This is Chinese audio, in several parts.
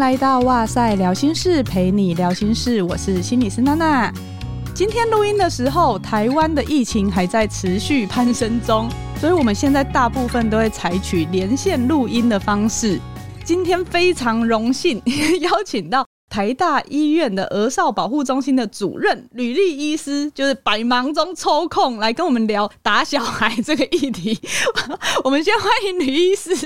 来到哇塞聊心事，陪你聊心事，我是心理师娜娜。今天录音的时候，台湾的疫情还在持续攀升中，所以我们现在大部分都会采取连线录音的方式。今天非常荣幸邀请到台大医院的儿少保护中心的主任吕立医师，就是百忙中抽空来跟我们聊打小孩这个议题。我们先欢迎吕医师。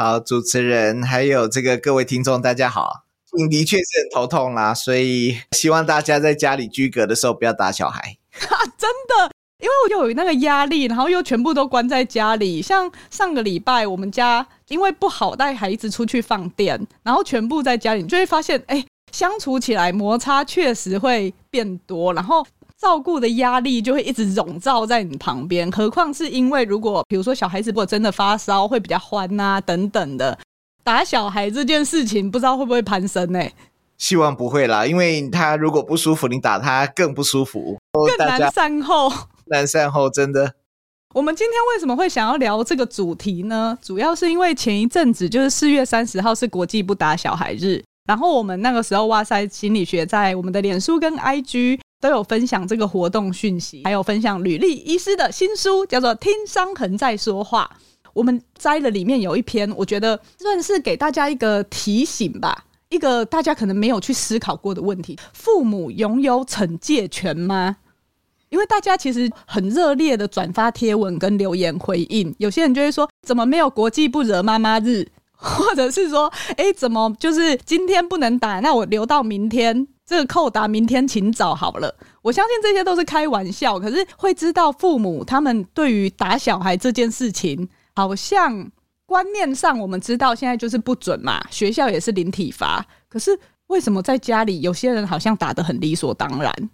好，主持人还有这个各位听众，大家好。你的确是很头痛啦，所以希望大家在家里居隔的时候不要打小孩。真的，因为我有那个压力，然后又全部都关在家里。像上个礼拜，我们家因为不好带孩子出去放电，然后全部在家里，你就会发现，哎，相处起来摩擦确实会变多，然后。照顾的压力就会一直笼罩在你旁边，何况是因为如果比如说小孩子如果真的发烧会比较欢啊等等的，打小孩这件事情不知道会不会攀升呢？希望不会啦，因为他如果不舒服，你打他更不舒服，更难善后，难善后真的。我们今天为什么会想要聊这个主题呢？主要是因为前一阵子就是四月三十号是国际不打小孩日，然后我们那个时候哇塞心理学在我们的脸书跟 IG。都有分享这个活动讯息，还有分享吕立医师的新书，叫做《听伤痕在说话》。我们摘了里面有一篇，我觉得算是给大家一个提醒吧，一个大家可能没有去思考过的问题：父母拥有惩戒权吗？因为大家其实很热烈的转发贴文跟留言回应，有些人就会说：怎么没有国际不惹妈妈日？或者是说：哎，怎么就是今天不能打？那我留到明天。这个扣打明天请早好了，我相信这些都是开玩笑。可是会知道父母他们对于打小孩这件事情，好像观念上我们知道现在就是不准嘛，学校也是零体罚。可是为什么在家里有些人好像打得很理所当然？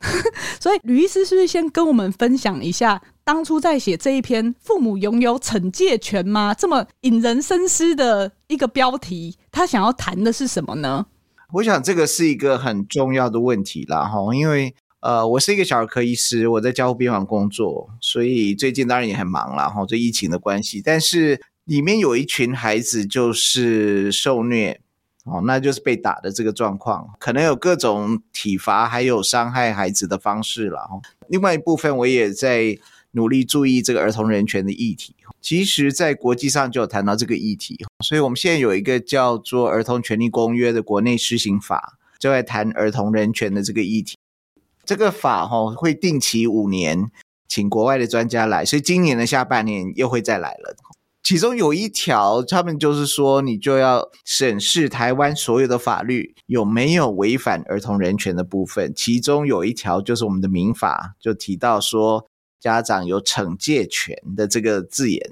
所以吕医师是不是先跟我们分享一下，当初在写这一篇“父母拥有惩戒权吗”这么引人深思的一个标题，他想要谈的是什么呢？我想这个是一个很重要的问题啦，哈，因为呃，我是一个小儿科医师，我在加护病房工作，所以最近当然也很忙啦，哈，这疫情的关系。但是里面有一群孩子就是受虐，哦，那就是被打的这个状况，可能有各种体罚，还有伤害孩子的方式啦。哈。另外一部分，我也在努力注意这个儿童人权的议题。其实，在国际上就有谈到这个议题，所以我们现在有一个叫做《儿童权利公约》的国内施行法，就在谈儿童人权的这个议题。这个法哈会定期五年请国外的专家来，所以今年的下半年又会再来了。其中有一条，他们就是说，你就要审视台湾所有的法律有没有违反儿童人权的部分。其中有一条就是我们的民法，就提到说。家长有惩戒权的这个字眼，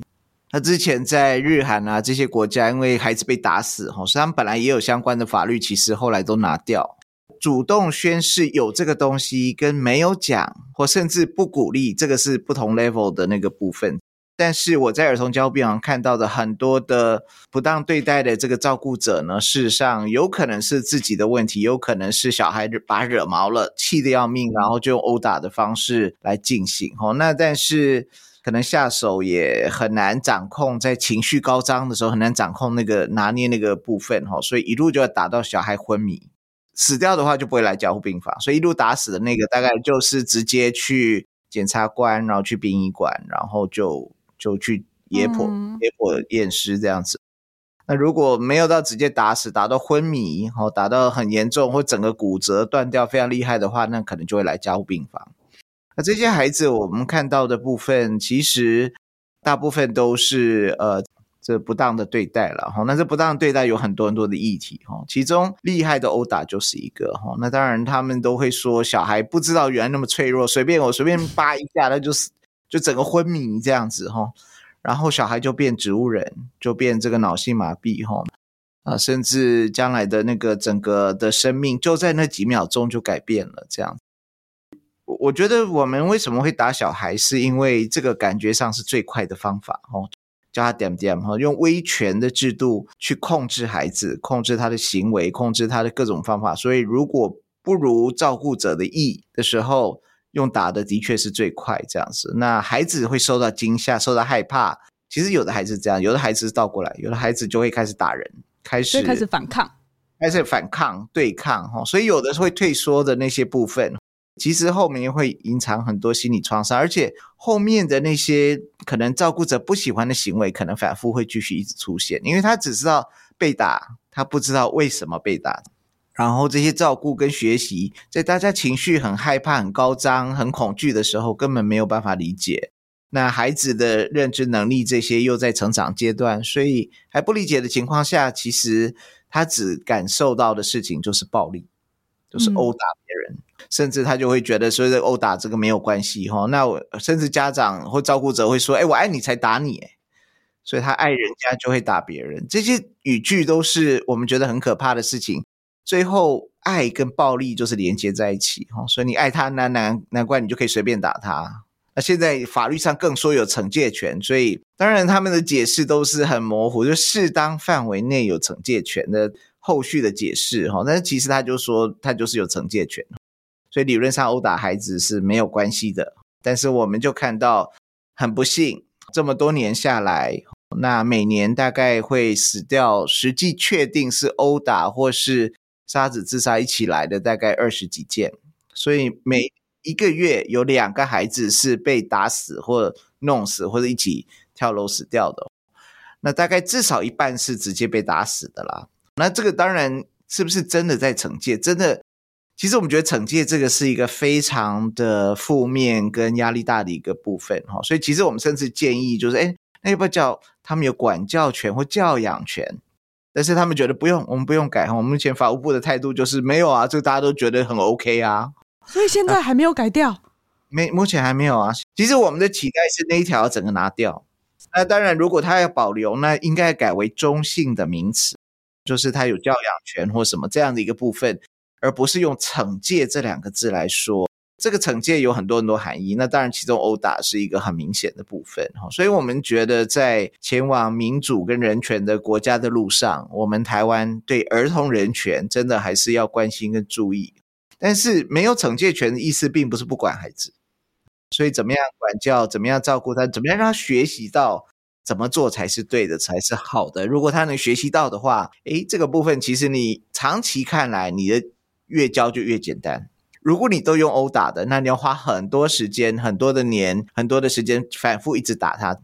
那之前在日韩啊这些国家，因为孩子被打死，哈，所以他们本来也有相关的法律，其实后来都拿掉。主动宣示有这个东西，跟没有讲或甚至不鼓励，这个是不同 level 的那个部分。但是我在儿童加护病房看到的很多的不当对待的这个照顾者呢，事实上有可能是自己的问题，有可能是小孩把惹毛了，气得要命，然后就用殴打的方式来进行。哦，那但是可能下手也很难掌控，在情绪高涨的时候很难掌控那个拿捏那个部分。哦，所以一路就要打到小孩昏迷，死掉的话就不会来交护病房，所以一路打死的那个大概就是直接去检察官，然后去殡仪馆，然后就。就去解剖、解剖验尸这样子。那如果没有到直接打死，打到昏迷，哦，打到很严重或整个骨折断掉非常厉害的话，那可能就会来加护病房。那这些孩子我们看到的部分，其实大部分都是呃这不当的对待了哈。那这不当的对待有很多很多的议题哈，其中厉害的殴打就是一个哈。那当然他们都会说小孩不知道原来那么脆弱，随便我随便扒一下那就是。就整个昏迷这样子哈，然后小孩就变植物人，就变这个脑性麻痹哈，啊，甚至将来的那个整个的生命就在那几秒钟就改变了这样。我觉得我们为什么会打小孩，是因为这个感觉上是最快的方法哦，叫他点点哈，用威权的制度去控制孩子，控制他的行为，控制他的各种方法。所以如果不如照顾者的意的时候。用打的的确是最快这样子，那孩子会受到惊吓、受到害怕。其实有的孩子这样，有的孩子是倒过来，有的孩子就会开始打人，开始开始反抗。开始反抗、对抗哈，所以有的会退缩的那些部分，其实后面会隐藏很多心理创伤，而且后面的那些可能照顾者不喜欢的行为，可能反复会继续一直出现，因为他只知道被打，他不知道为什么被打。然后这些照顾跟学习，在大家情绪很害怕、很高涨、很恐惧的时候，根本没有办法理解。那孩子的认知能力这些又在成长阶段，所以还不理解的情况下，其实他只感受到的事情就是暴力，就是殴打别人，嗯、甚至他就会觉得所谓的殴打这个没有关系哈。那我甚至家长或照顾者会说：“哎，我爱你才打你。”哎，所以他爱人家就会打别人。这些语句都是我们觉得很可怕的事情。最后，爱跟暴力就是连接在一起哈，所以你爱他，难难难怪你就可以随便打他。那现在法律上更说有惩戒权，所以当然他们的解释都是很模糊，就适当范围内有惩戒权的后续的解释哈。但是其实他就说他就是有惩戒权，所以理论上殴打孩子是没有关系的。但是我们就看到很不幸，这么多年下来，那每年大概会死掉，实际确定是殴打或是。杀子自杀一起来的大概二十几件，所以每一个月有两个孩子是被打死或弄死，或者一起跳楼死掉的。那大概至少一半是直接被打死的啦。那这个当然是不是真的在惩戒？真的，其实我们觉得惩戒这个是一个非常的负面跟压力大的一个部分哈。所以其实我们甚至建议就是，哎，那要不要叫他们有管教权或教养权？但是他们觉得不用，我们不用改哈。我们目前法务部的态度就是没有啊，这个大家都觉得很 OK 啊。所以现在还没有改掉，啊、没，目前还没有啊。其实我们的期待是那一条整个拿掉。那当然，如果他要保留，那应该改为中性的名词，就是他有教养权或什么这样的一个部分，而不是用惩戒这两个字来说。这个惩戒有很多很多含义，那当然其中殴打是一个很明显的部分哈，所以我们觉得在前往民主跟人权的国家的路上，我们台湾对儿童人权真的还是要关心跟注意。但是没有惩戒权的意思，并不是不管孩子，所以怎么样管教，怎么样照顾他，怎么样让他学习到怎么做才是对的，才是好的。如果他能学习到的话，诶，这个部分其实你长期看来，你的越教就越简单。如果你都用殴打的，那你要花很多时间、很多的年、很多的时间反复一直打他，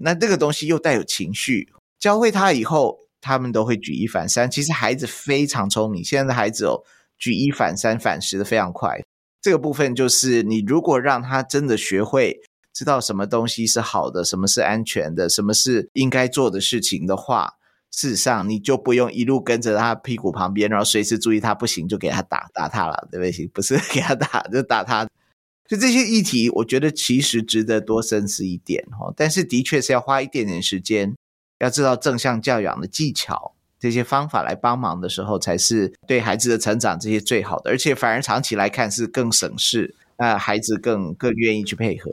那这个东西又带有情绪，教会他以后，他们都会举一反三。其实孩子非常聪明，现在的孩子哦，举一反三、反噬的非常快。这个部分就是你如果让他真的学会知道什么东西是好的，什么是安全的，什么是应该做的事情的话。事实上，你就不用一路跟着他屁股旁边，然后随时注意他不行就给他打打他了，对不对？不是 给他打就打他。就这些议题，我觉得其实值得多深思一点哦。但是的确是要花一点点时间，要知道正向教养的技巧，这些方法来帮忙的时候，才是对孩子的成长这些最好的。而且反而长期来看是更省事，那孩子更更愿意去配合。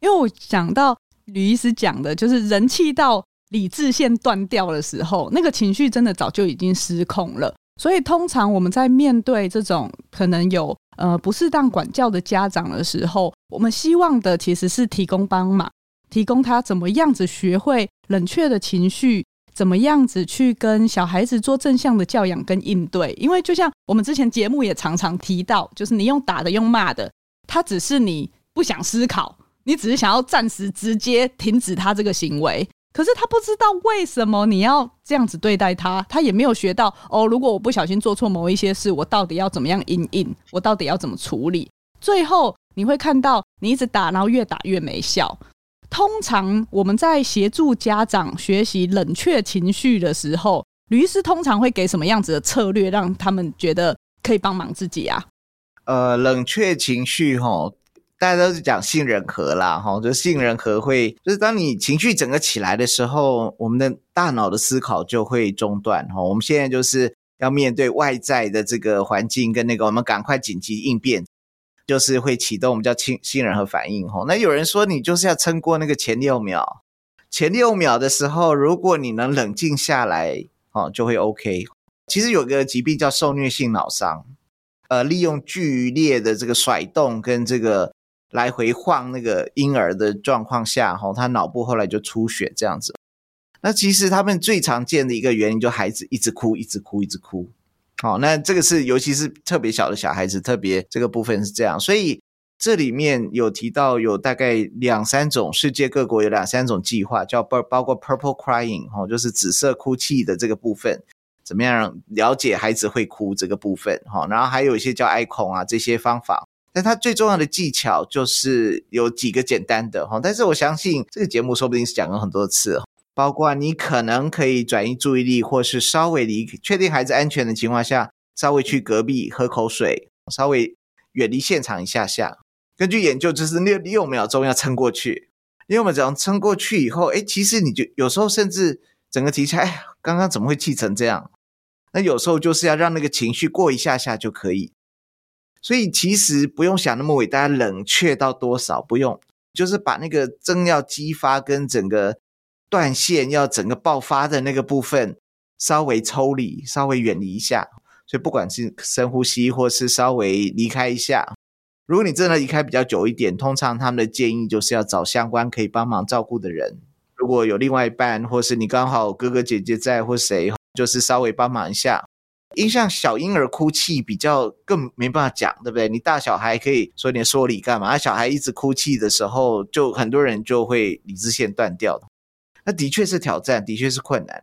因为我想到吕医师讲的，就是人气到。理智线断掉的时候，那个情绪真的早就已经失控了。所以，通常我们在面对这种可能有呃不适当管教的家长的时候，我们希望的其实是提供帮忙，提供他怎么样子学会冷却的情绪，怎么样子去跟小孩子做正向的教养跟应对。因为就像我们之前节目也常常提到，就是你用打的、用骂的，他只是你不想思考，你只是想要暂时直接停止他这个行为。可是他不知道为什么你要这样子对待他，他也没有学到哦。如果我不小心做错某一些事，我到底要怎么样因应？我到底要怎么处理？最后你会看到你一直打，然后越打越没效。通常我们在协助家长学习冷却情绪的时候，律师通常会给什么样子的策略，让他们觉得可以帮忙自己啊？呃，冷却情绪齁。大家都是讲杏仁核啦，哈，就杏仁核会，就是当你情绪整个起来的时候，我们的大脑的思考就会中断，哈。我们现在就是要面对外在的这个环境跟那个，我们赶快紧急应变，就是会启动我们叫杏杏仁核反应，哈。那有人说你就是要撑过那个前六秒，前六秒的时候，如果你能冷静下来，哦，就会 OK。其实有个疾病叫受虐性脑伤，呃，利用剧烈的这个甩动跟这个。来回晃那个婴儿的状况下，哈，他脑部后来就出血这样子。那其实他们最常见的一个原因，就孩子一直哭，一直哭，一直哭。好，那这个是尤其是特别小的小孩子，特别这个部分是这样，所以这里面有提到有大概两三种，世界各国有两三种计划，叫包包括 Purple Crying 哈，就是紫色哭泣的这个部分，怎么样了解孩子会哭这个部分哈，然后还有一些叫 icon 啊这些方法，但它最重要的技巧就是有几个简单的哈，但是我相信这个节目说不定是讲了很多次。包括你可能可以转移注意力，或是稍微离确定孩子安全的情况下，稍微去隔壁喝口水，稍微远离现场一下下。根据研究，就是六六秒钟要撑过去。六秒钟撑过去以后，哎，其实你就有时候甚至整个提起来，哎，刚刚怎么会气成这样？那有时候就是要让那个情绪过一下下就可以。所以其实不用想那么伟大，冷却到多少不用，就是把那个正要激发跟整个。断线要整个爆发的那个部分稍微抽离，稍微远离一下。所以不管是深呼吸，或是稍微离开一下。如果你真的离开比较久一点，通常他们的建议就是要找相关可以帮忙照顾的人。如果有另外一半，或是你刚好哥哥姐姐在，或谁，就是稍微帮忙一下。因像小婴儿哭泣比较更没办法讲，对不对？你大小孩可以说点说理干嘛？小孩一直哭泣的时候，就很多人就会理智线断掉的。那的确是挑战，的确是困难，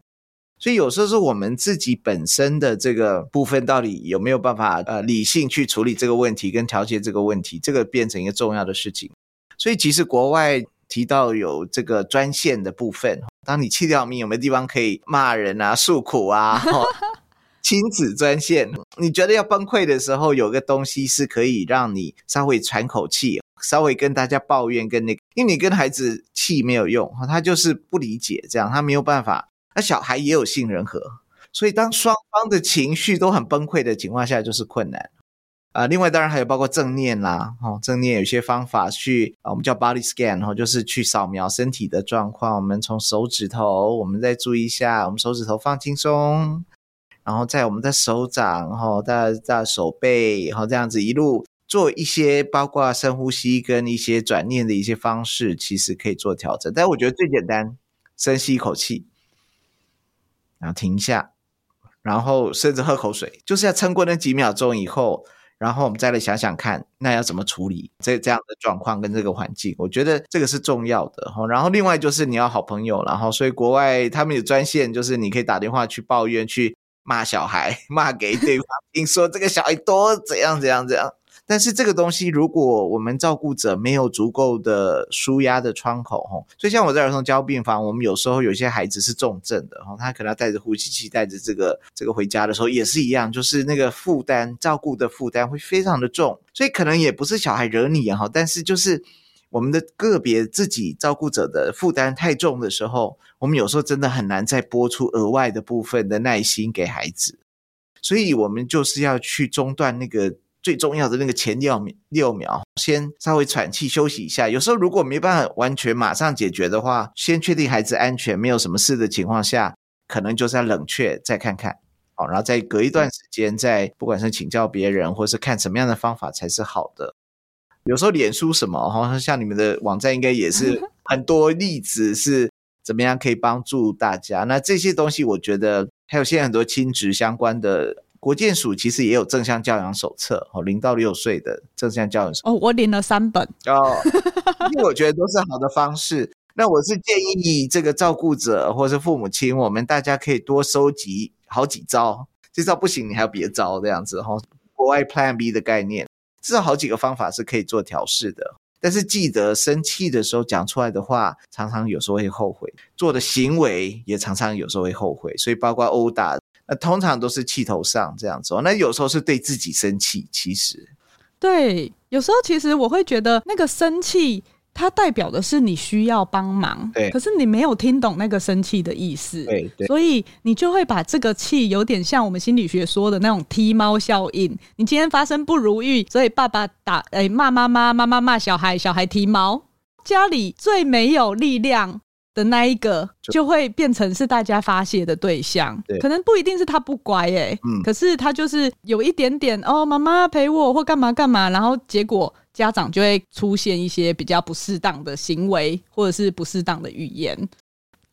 所以有时候是我们自己本身的这个部分到底有没有办法呃理性去处理这个问题跟调节这个问题，这个变成一个重要的事情。所以其实国外提到有这个专线的部分，当你气掉命，有没有地方可以骂人啊、诉苦啊？亲子专线，你觉得要崩溃的时候，有个东西是可以让你稍微喘口气。稍微跟大家抱怨，跟那个，因为你跟孩子气没有用，他就是不理解，这样他没有办法。那小孩也有杏仁核，所以当双方的情绪都很崩溃的情况下，就是困难啊。另外，当然还有包括正念啦，哦，正念有些方法去啊，我们叫 body scan，哈，就是去扫描身体的状况。我们从手指头，我们再注意一下，我们手指头放轻松，然后在我们的手掌，哈，在在手背，然后这样子一路。做一些包括深呼吸跟一些转念的一些方式，其实可以做调整。但我觉得最简单，深吸一口气，然后停一下，然后甚至喝口水，就是要撑过那几秒钟以后，然后我们再来想想看，那要怎么处理这这样的状况跟这个环境。我觉得这个是重要的。然后另外就是你要好朋友，然后所以国外他们有专线，就是你可以打电话去抱怨，去骂小孩，骂给对方听，说这个小孩多怎样怎样怎样。但是这个东西，如果我们照顾者没有足够的舒压的窗口，吼，所以像我在儿童交病房，我们有时候有些孩子是重症的，吼，他可能要带着呼吸器，带着这个这个回家的时候也是一样，就是那个负担，照顾的负担会非常的重，所以可能也不是小孩惹你哈，但是就是我们的个别自己照顾者的负担太重的时候，我们有时候真的很难再拨出额外的部分的耐心给孩子，所以我们就是要去中断那个。最重要的那个前六秒，六秒，先稍微喘气休息一下。有时候如果没办法完全马上解决的话，先确定孩子安全，没有什么事的情况下，可能就是要冷却，再看看，好，然后再隔一段时间，再不管是请教别人，或是看什么样的方法才是好的。有时候脸书什么，好像像你们的网站应该也是 很多例子，是怎么样可以帮助大家。那这些东西，我觉得还有现在很多亲职相关的。国建署其实也有正向教养手册，哦，零到六岁的正向教养手册。哦，我领了三本哦，因为我觉得都是好的方式。那我是建议这个照顾者或是父母亲，我们大家可以多收集好几招，这招不行，你还有别招这样子哈。国外 Plan B 的概念，至少好几个方法是可以做调试的。但是记得生气的时候讲出来的话，常常有时候会后悔；做的行为也常常有时候会后悔。所以包括殴打。那通常都是气头上这样子，那有时候是对自己生气，其实，对，有时候其实我会觉得那个生气，它代表的是你需要帮忙，对，可是你没有听懂那个生气的意思，对，对，所以你就会把这个气有点像我们心理学说的那种踢猫效应。你今天发生不如意，所以爸爸打，哎，骂妈妈，妈妈骂小孩，小孩踢猫，家里最没有力量的那一个就会变成是大家发泄的对象，对，可能不一定是他不乖哎、欸，嗯，可是他就是有一点点哦，妈妈陪我或干嘛干嘛，然后结果家长就会出现一些比较不适当的行为或者是不适当的语言。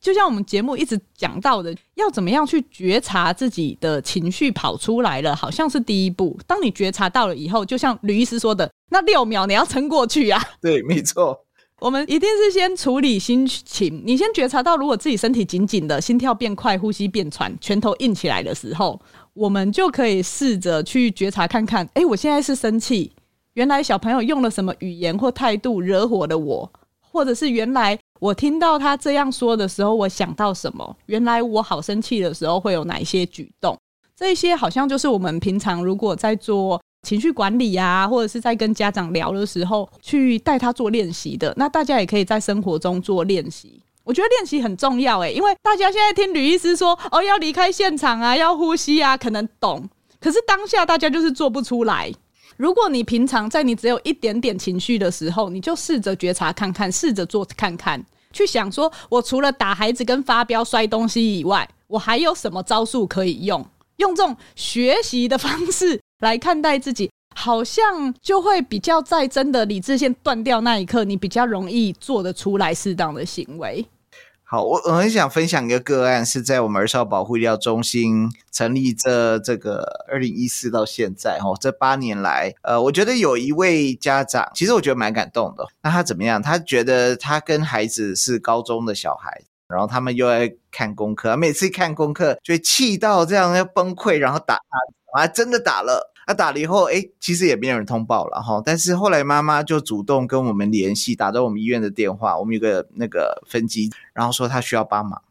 就像我们节目一直讲到的，要怎么样去觉察自己的情绪跑出来了，好像是第一步。当你觉察到了以后，就像吕医师说的，那六秒你要撑过去啊。对，没错。我们一定是先处理心情，你先觉察到，如果自己身体紧紧的，心跳变快，呼吸变喘，拳头硬起来的时候，我们就可以试着去觉察看看，哎，我现在是生气，原来小朋友用了什么语言或态度惹火了我，或者是原来。我听到他这样说的时候，我想到什么？原来我好生气的时候会有哪一些举动？这些好像就是我们平常如果在做情绪管理啊，或者是在跟家长聊的时候，去带他做练习的。那大家也可以在生活中做练习。我觉得练习很重要诶，因为大家现在听吕医师说哦，要离开现场啊，要呼吸啊，可能懂，可是当下大家就是做不出来。如果你平常在你只有一点点情绪的时候，你就试着觉察看看，试着做看看，去想说，我除了打孩子跟发飙摔东西以外，我还有什么招数可以用？用这种学习的方式来看待自己，好像就会比较在真的理智线断掉那一刻，你比较容易做得出来适当的行为。好，我我很想分享一个个案，是在我们儿少保护医疗中心成立这这个二零一四到现在哦，这八年来，呃，我觉得有一位家长，其实我觉得蛮感动的。那他怎么样？他觉得他跟孩子是高中的小孩，然后他们又爱看功课，每次看功课就会气到这样要崩溃，然后打他，还真的打了。他、啊、打了以后，哎，其实也没有人通报了哈。但是后来妈妈就主动跟我们联系，打到我们医院的电话，我们有个那个分机，然后说他需要帮忙。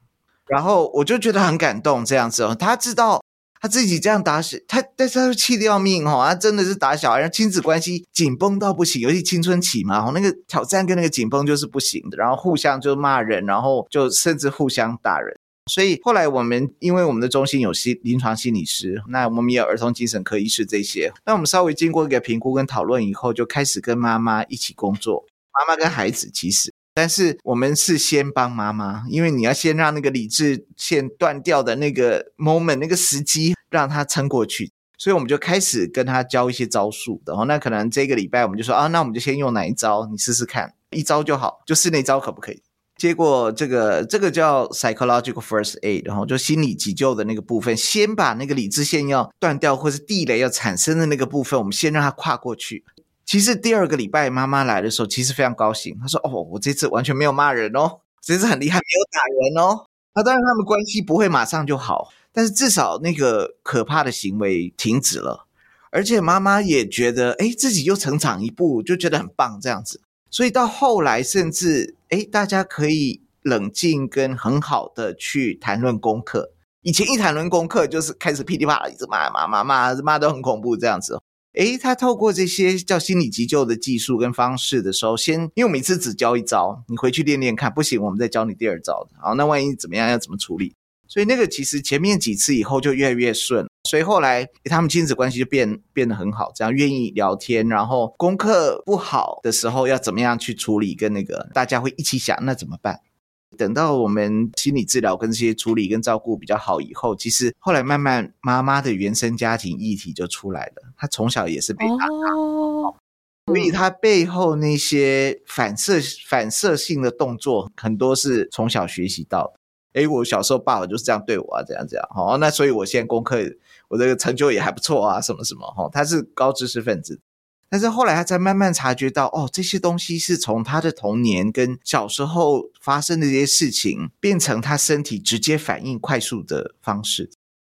然后我就觉得很感动，这样子哦，他知道他自己这样打小他，但是他又气得要命哈，他真的是打小孩，亲子关系紧绷到不行，尤其青春期嘛，那个挑战跟那个紧绷就是不行的，然后互相就骂人，然后就甚至互相打人。所以后来我们因为我们的中心有心临床心理师，那我们也有儿童精神科医师这些，那我们稍微经过一个评估跟讨论以后，就开始跟妈妈一起工作，妈妈跟孩子其实，但是我们是先帮妈妈，因为你要先让那个理智线断掉的那个 moment 那个时机让他撑过去，所以我们就开始跟他教一些招数，然后那可能这个礼拜我们就说啊，那我们就先用哪一招，你试试看，一招就好，就是那招可不可以？结果这个这个叫 psychological first aid，然后就心理急救的那个部分，先把那个理智线要断掉或是地雷要产生的那个部分，我们先让它跨过去。其实第二个礼拜妈妈来的时候，其实非常高兴，她说：“哦，我这次完全没有骂人哦，这次很厉害，没有打人哦。”那当然他们关系不会马上就好，但是至少那个可怕的行为停止了，而且妈妈也觉得，哎，自己又成长一步，就觉得很棒这样子。所以到后来，甚至诶，大家可以冷静跟很好的去谈论功课。以前一谈论功课，就是开始噼里啪啦一直骂骂骂骂，骂都很恐怖这样子。诶，他透过这些叫心理急救的技术跟方式的时候，先因为我每次只教一招，你回去练练看，不行，我们再教你第二招。好，那万一怎么样，要怎么处理？所以那个其实前面几次以后就越来越顺。所以后来他们亲子关系就变变得很好，这样愿意聊天，然后功课不好的时候要怎么样去处理，跟那个大家会一起想那怎么办？等到我们心理治疗跟这些处理跟照顾比较好以后，其实后来慢慢妈妈的原生家庭议题就出来了。她从小也是被打，哦，所以她背后那些反射反射性的动作很多是从小学习到的。诶，我小时候爸爸就是这样对我啊，这样这样，好，那所以我现在功课。我这个成就也还不错啊，什么什么哈，他是高知识分子，但是后来他才慢慢察觉到，哦，这些东西是从他的童年跟小时候发生的这些事情，变成他身体直接反应快速的方式。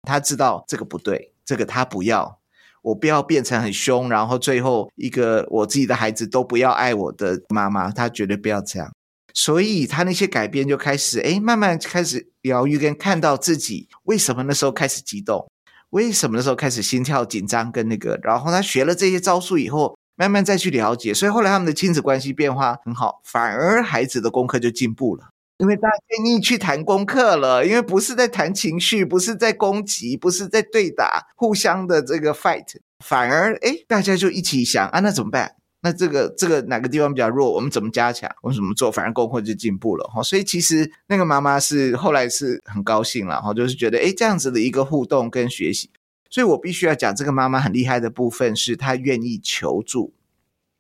他知道这个不对，这个他不要，我不要变成很凶，然后最后一个我自己的孩子都不要爱我的妈妈，他绝对不要这样。所以他那些改变就开始，哎，慢慢开始疗愈跟看到自己为什么那时候开始激动。为什么那时候开始心跳紧张跟那个，然后他学了这些招数以后，慢慢再去了解，所以后来他们的亲子关系变化很好，反而孩子的功课就进步了，因为大家愿意去谈功课了，因为不是在谈情绪，不是在攻击，不是在对打，互相的这个 fight，反而诶大家就一起想啊，那怎么办？那这个这个哪个地方比较弱？我们怎么加强？我们怎么做？反正工会就进步了哈。所以其实那个妈妈是后来是很高兴了哈，就是觉得诶这样子的一个互动跟学习。所以我必须要讲这个妈妈很厉害的部分是她愿意求助。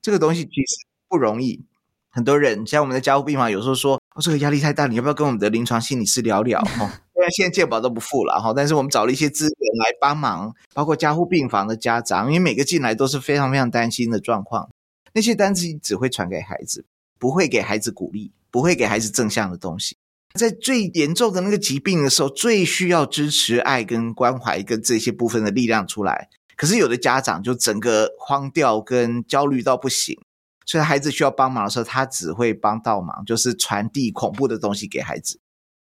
这个东西其实不容易。很多人像我们的加护病房有时候说哦，这个压力太大，你要不要跟我们的临床心理师聊聊？哦，虽然现在健保都不付了哈，但是我们找了一些资源来帮忙，包括加护病房的家长，因为每个进来都是非常非常担心的状况，那些单子只会传给孩子，不会给孩子鼓励，不会给孩子正向的东西。在最严重的那个疾病的时候，最需要支持、爱跟关怀跟这些部分的力量出来。可是有的家长就整个慌掉跟焦虑到不行，所以孩子需要帮忙的时候，他只会帮倒忙，就是传递恐怖的东西给孩子，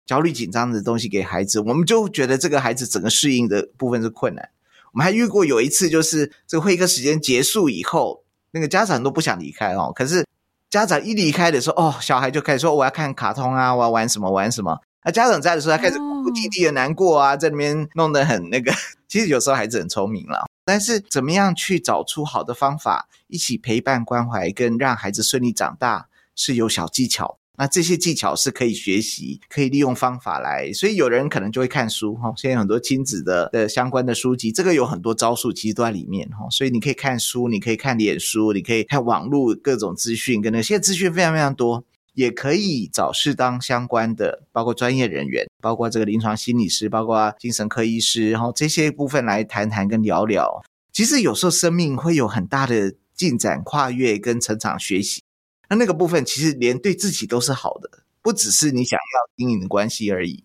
焦虑紧张的东西给孩子。我们就觉得这个孩子整个适应的部分是困难。我们还遇过有一次，就是这个会客时间结束以后，那个家长都不想离开哦，可是。家长一离开的时候，哦，小孩就开始说：“我要看卡通啊，我要玩什么玩什么。”那家长在的时候，他开始哭哭啼啼的难过啊，在里面弄得很那个。其实有时候孩子很聪明了，但是怎么样去找出好的方法，一起陪伴关怀，跟让孩子顺利长大，是有小技巧。那这些技巧是可以学习，可以利用方法来，所以有人可能就会看书哈。现在很多亲子的的相关的书籍，这个有很多招数，其实都在里面哈。所以你可以看书，你可以看脸书，你可以看网络各种资讯，跟那些资讯非常非常多，也可以找适当相关的，包括专业人员，包括这个临床心理师，包括精神科医师，然后这些部分来谈谈跟聊聊。其实有时候生命会有很大的进展、跨越跟成长学习。那那个部分其实连对自己都是好的，不只是你想要经营的关系而已。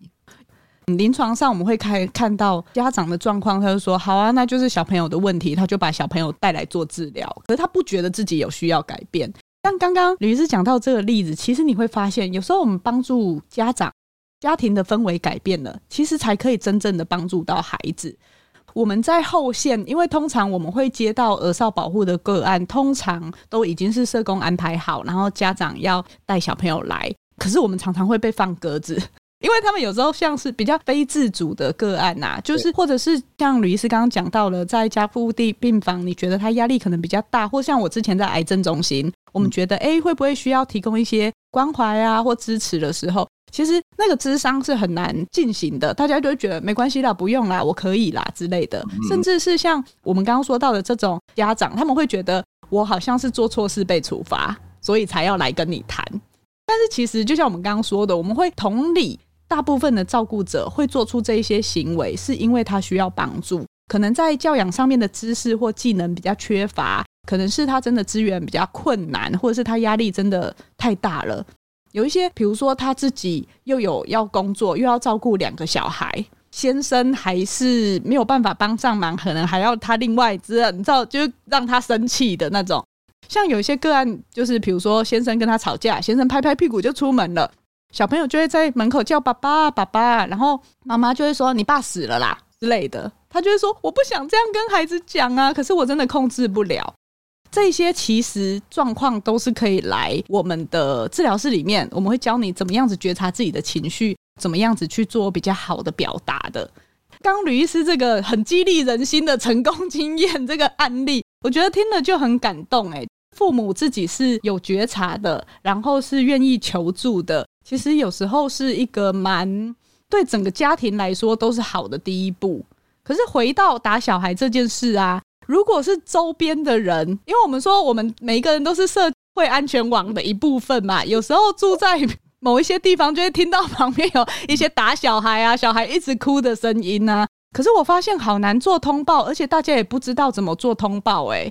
临床上我们会看看到家长的状况，他就说：“好啊，那就是小朋友的问题。”他就把小朋友带来做治疗，可是他不觉得自己有需要改变。但刚刚吕医师讲到这个例子，其实你会发现，有时候我们帮助家长、家庭的氛围改变了，其实才可以真正的帮助到孩子。我们在后线，因为通常我们会接到儿少保护的个案，通常都已经是社工安排好，然后家长要带小朋友来。可是我们常常会被放鸽子，因为他们有时候像是比较非自主的个案呐、啊，就是或者是像吕医师刚刚讲到了，在加护病房，你觉得他压力可能比较大，或像我之前在癌症中心，我们觉得哎，会不会需要提供一些关怀啊或支持的时候。其实那个咨商是很难进行的，大家就会觉得没关系啦，不用啦，我可以啦之类的。甚至是像我们刚刚说到的这种家长，他们会觉得我好像是做错事被处罚，所以才要来跟你谈。但是其实就像我们刚刚说的，我们会同理，大部分的照顾者会做出这一些行为，是因为他需要帮助，可能在教养上面的知识或技能比较缺乏，可能是他真的资源比较困难，或者是他压力真的太大了。有一些，比如说他自己又有要工作，又要照顾两个小孩，先生还是没有办法帮上忙，可能还要他另外知道，你知道，就让他生气的那种。像有一些个案，就是比如说先生跟他吵架，先生拍拍屁股就出门了，小朋友就会在门口叫爸爸爸爸，然后妈妈就会说你爸死了啦之类的，他就会说我不想这样跟孩子讲啊，可是我真的控制不了。这些其实状况都是可以来我们的治疗室里面，我们会教你怎么样子觉察自己的情绪，怎么样子去做比较好的表达的。刚吕医师这个很激励人心的成功经验这个案例，我觉得听了就很感动。诶，父母自己是有觉察的，然后是愿意求助的，其实有时候是一个蛮对整个家庭来说都是好的第一步。可是回到打小孩这件事啊。如果是周边的人，因为我们说我们每一个人都是社会安全网的一部分嘛，有时候住在某一些地方，就会听到旁边有一些打小孩啊、小孩一直哭的声音啊。可是我发现好难做通报，而且大家也不知道怎么做通报。诶，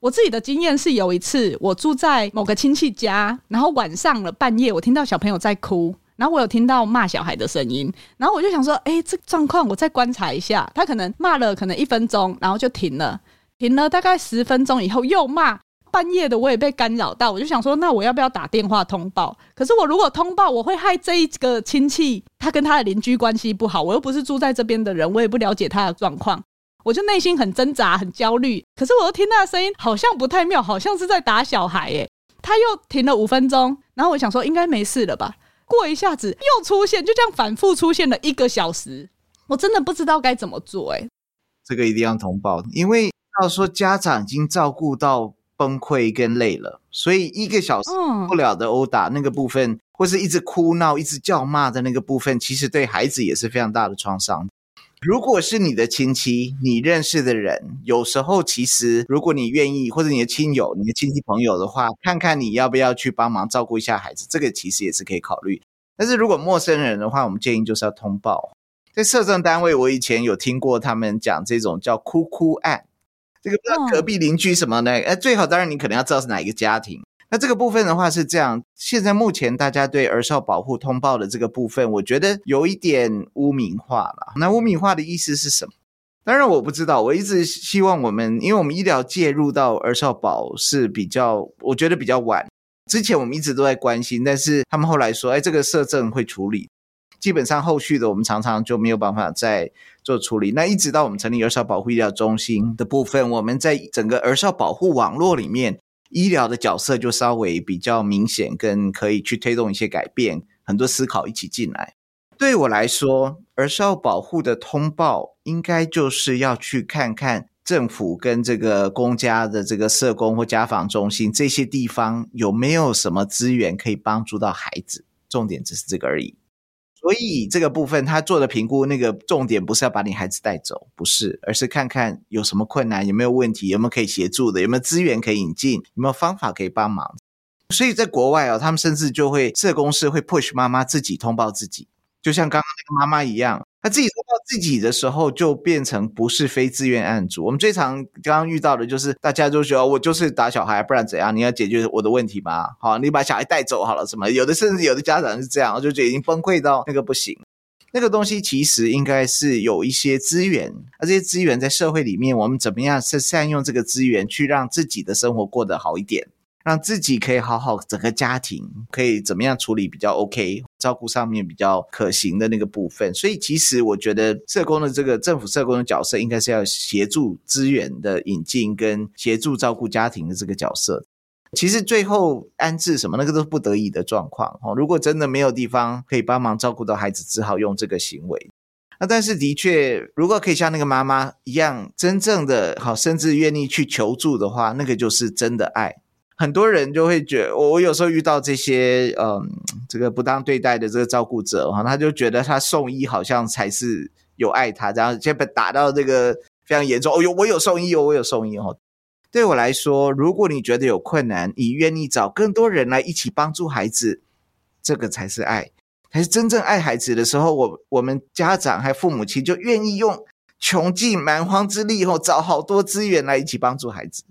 我自己的经验是有一次我住在某个亲戚家，然后晚上了半夜，我听到小朋友在哭。然后我有听到骂小孩的声音，然后我就想说，哎，这状况我再观察一下。他可能骂了可能一分钟，然后就停了，停了大概十分钟以后又骂。半夜的我也被干扰到，我就想说，那我要不要打电话通报？可是我如果通报，我会害这一个亲戚他跟他的邻居关系不好，我又不是住在这边的人，我也不了解他的状况，我就内心很挣扎、很焦虑。可是我又听他的声音好像不太妙，好像是在打小孩。耶，他又停了五分钟，然后我想说，应该没事了吧。过一下子又出现，就这样反复出现了一个小时，我真的不知道该怎么做。哎，这个一定要通报，因为要说家长已经照顾到崩溃跟累了，所以一个小时不了的殴打那个部分，或是一直哭闹、一直叫骂的那个部分，其实对孩子也是非常大的创伤。如果是你的亲戚，你认识的人，有时候其实如果你愿意，或者你的亲友、你的亲戚朋友的话，看看你要不要去帮忙照顾一下孩子，这个其实也是可以考虑。但是如果陌生人的话，我们建议就是要通报。在社政单位，我以前有听过他们讲这种叫“哭哭案”，这个不知道隔壁邻居什么呢？哎，最好当然你可能要知道是哪一个家庭。那这个部分的话是这样，现在目前大家对儿少保护通报的这个部分，我觉得有一点污名化了。那污名化的意思是什么？当然我不知道。我一直希望我们，因为我们医疗介入到儿少保是比较，我觉得比较晚。之前我们一直都在关心，但是他们后来说，哎，这个社政会处理。基本上后续的我们常常就没有办法再做处理。那一直到我们成立儿少保护医疗中心的部分，我们在整个儿少保护网络里面。医疗的角色就稍微比较明显，跟可以去推动一些改变，很多思考一起进来。对我来说，儿少保护的通报应该就是要去看看政府跟这个公家的这个社工或家访中心这些地方有没有什么资源可以帮助到孩子，重点只是这个而已。所以这个部分他做的评估，那个重点不是要把你孩子带走，不是，而是看看有什么困难，有没有问题，有没有可以协助的，有没有资源可以引进，有没有方法可以帮忙。所以在国外哦，他们甚至就会社工师会 push 妈妈自己通报自己，就像刚刚那个妈妈一样。他自己说到自己的时候，就变成不是非自愿案主。我们最常刚刚遇到的就是，大家都说我就是打小孩，不然怎样？你要解决我的问题吗？好，你把小孩带走好了，什么？有的甚至有的家长是这样，就觉得已经崩溃到那个不行。那个东西其实应该是有一些资源，而这些资源在社会里面，我们怎么样是善用这个资源，去让自己的生活过得好一点。让自己可以好好，整个家庭可以怎么样处理比较 OK，照顾上面比较可行的那个部分。所以其实我觉得社工的这个政府社工的角色，应该是要协助资源的引进跟协助照顾家庭的这个角色。其实最后安置什么，那个都是不得已的状况哦。如果真的没有地方可以帮忙照顾到孩子，只好用这个行为。那但是的确，如果可以像那个妈妈一样，真正的好，甚至愿意去求助的话，那个就是真的爱。很多人就会觉，我我有时候遇到这些嗯，这个不当对待的这个照顾者哈，他就觉得他送医好像才是有爱他，然后先被打到这个非常严重。哦，呦我有送医哦，我有送医哦。对我来说，如果你觉得有困难，你愿意找更多人来一起帮助孩子，这个才是爱，才是真正爱孩子的时候。我我们家长还父母亲就愿意用穷尽蛮荒之力后，找好多资源来一起帮助孩子。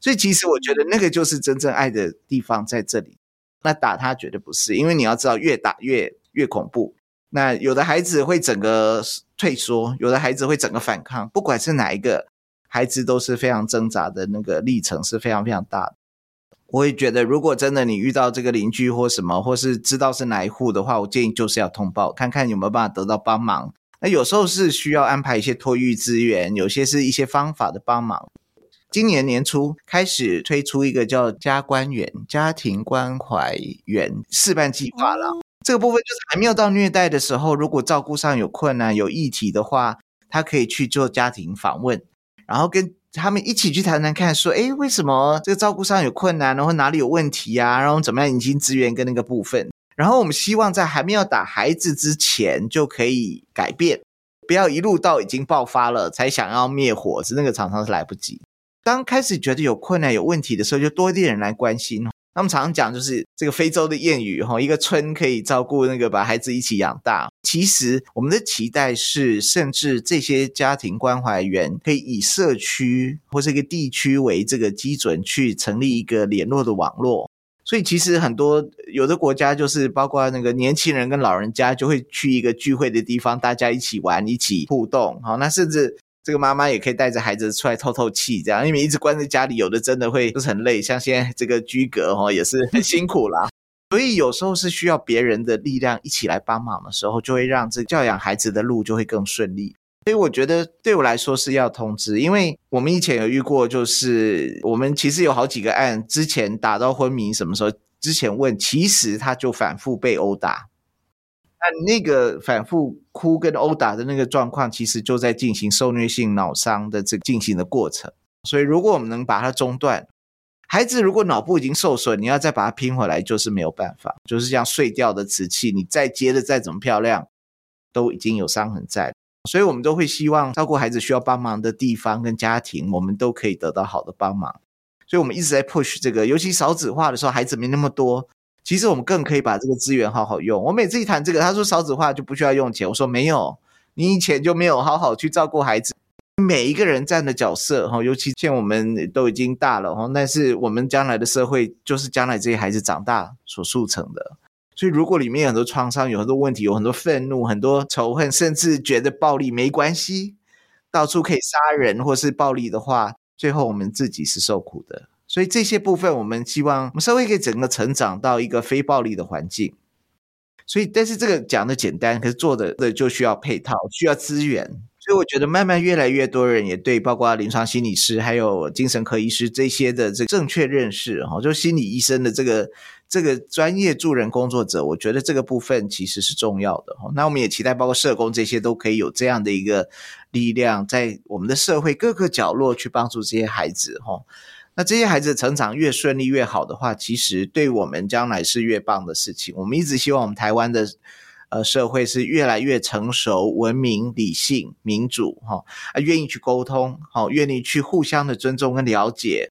所以其实我觉得那个就是真正爱的地方在这里。那打他绝对不是，因为你要知道越打越越恐怖。那有的孩子会整个退缩，有的孩子会整个反抗。不管是哪一个孩子，都是非常挣扎的那个历程是非常非常大的。我也觉得，如果真的你遇到这个邻居或什么，或是知道是哪一户的话，我建议就是要通报，看看有没有办法得到帮忙。那有时候是需要安排一些托育资源，有些是一些方法的帮忙。今年年初开始推出一个叫“家关员”家庭关怀员示范计划了。这个部分就是还没有到虐待的时候，如果照顾上有困难、有议题的话，他可以去做家庭访问，然后跟他们一起去谈谈看，说：“诶，为什么这个照顾上有困难，然后哪里有问题啊？然后怎么样引进资源跟那个部分？然后我们希望在还没有打孩子之前就可以改变，不要一路到已经爆发了才想要灭火，是那个常常是来不及。”当开始觉得有困难、有问题的时候，就多一点人来关心。他们常常讲，就是这个非洲的谚语哈，一个村可以照顾那个把孩子一起养大。其实我们的期待是，甚至这些家庭关怀员可以以社区或是一个地区为这个基准，去成立一个联络的网络。所以其实很多有的国家就是包括那个年轻人跟老人家就会去一个聚会的地方，大家一起玩、一起互动。好，那甚至。这个妈妈也可以带着孩子出来透透气，这样，因为一直关在家里，有的真的会就是很累，像现在这个居隔哈，也是很辛苦啦。所以有时候是需要别人的力量一起来帮忙的时候，就会让这教养孩子的路就会更顺利。所以我觉得对我来说是要通知，因为我们以前有遇过，就是我们其实有好几个案，之前打到昏迷，什么时候之前问，其实他就反复被殴打。那那个反复哭跟殴打的那个状况，其实就在进行受虐性脑伤的这个进行的过程。所以，如果我们能把它中断，孩子如果脑部已经受损，你要再把它拼回来，就是没有办法。就是像碎掉的瓷器，你再接的再怎么漂亮，都已经有伤痕在。所以我们都会希望照顾孩子需要帮忙的地方跟家庭，我们都可以得到好的帮忙。所以我们一直在 push 这个，尤其少子化的时候，孩子没那么多，其实我们更可以把这个资源好好用。我每次一谈这个，他说少子化就不需要用钱，我说没有，你以前就没有好好去照顾孩子。每一个人站的角色哈，尤其像我们都已经大了哈，但是我们将来的社会就是将来这些孩子长大所塑成的。所以如果里面有很多创伤，有很多问题，有很多愤怒，很多仇恨，甚至觉得暴力没关系，到处可以杀人或是暴力的话，最后我们自己是受苦的。所以这些部分，我们希望我们社会可以整个成长到一个非暴力的环境。所以，但是这个讲的简单，可是做的的就需要配套，需要资源。所以我觉得慢慢越来越多人也对，包括临床心理师还有精神科医师这些的这正确认识哈，就心理医生的这个这个专业助人工作者，我觉得这个部分其实是重要的哈。那我们也期待，包括社工这些都可以有这样的一个力量，在我们的社会各个角落去帮助这些孩子哈。那这些孩子成长越顺利越好的话，其实对我们将来是越棒的事情。我们一直希望我们台湾的。呃，社会是越来越成熟、文明、理性、民主，哈啊，愿意去沟通，好，愿意去互相的尊重跟了解，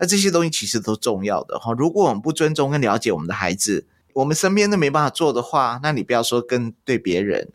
那这些东西其实都重要的，哈。如果我们不尊重跟了解我们的孩子，我们身边都没办法做的话，那你不要说跟对别人。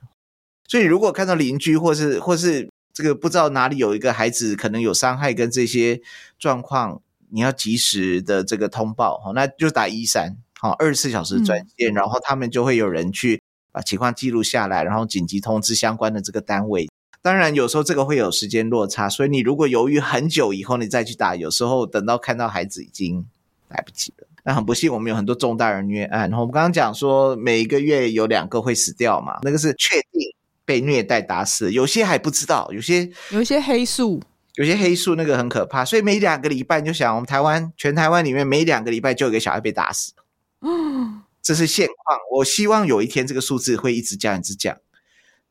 所以，如果看到邻居或是或是这个不知道哪里有一个孩子可能有伤害跟这些状况，你要及时的这个通报，哈，那就打一三，好，二十四小时专线，嗯，然后他们就会有人去。把情况记录下来，然后紧急通知相关的这个单位。当然，有时候这个会有时间落差，所以你如果犹豫很久以后你再去打，有时候等到看到孩子已经来不及了。那很不幸，我们有很多重大人虐案。然后我们刚刚讲说，每一个月有两个会死掉嘛，那个是确定被虐待打死，有些还不知道，有些有一些黑数，有些黑数那个很可怕。所以每两个礼拜你就想，我们台湾全台湾里面每两个礼拜就有一个小孩被打死。嗯。这是现况，我希望有一天这个数字会一直降，一直降，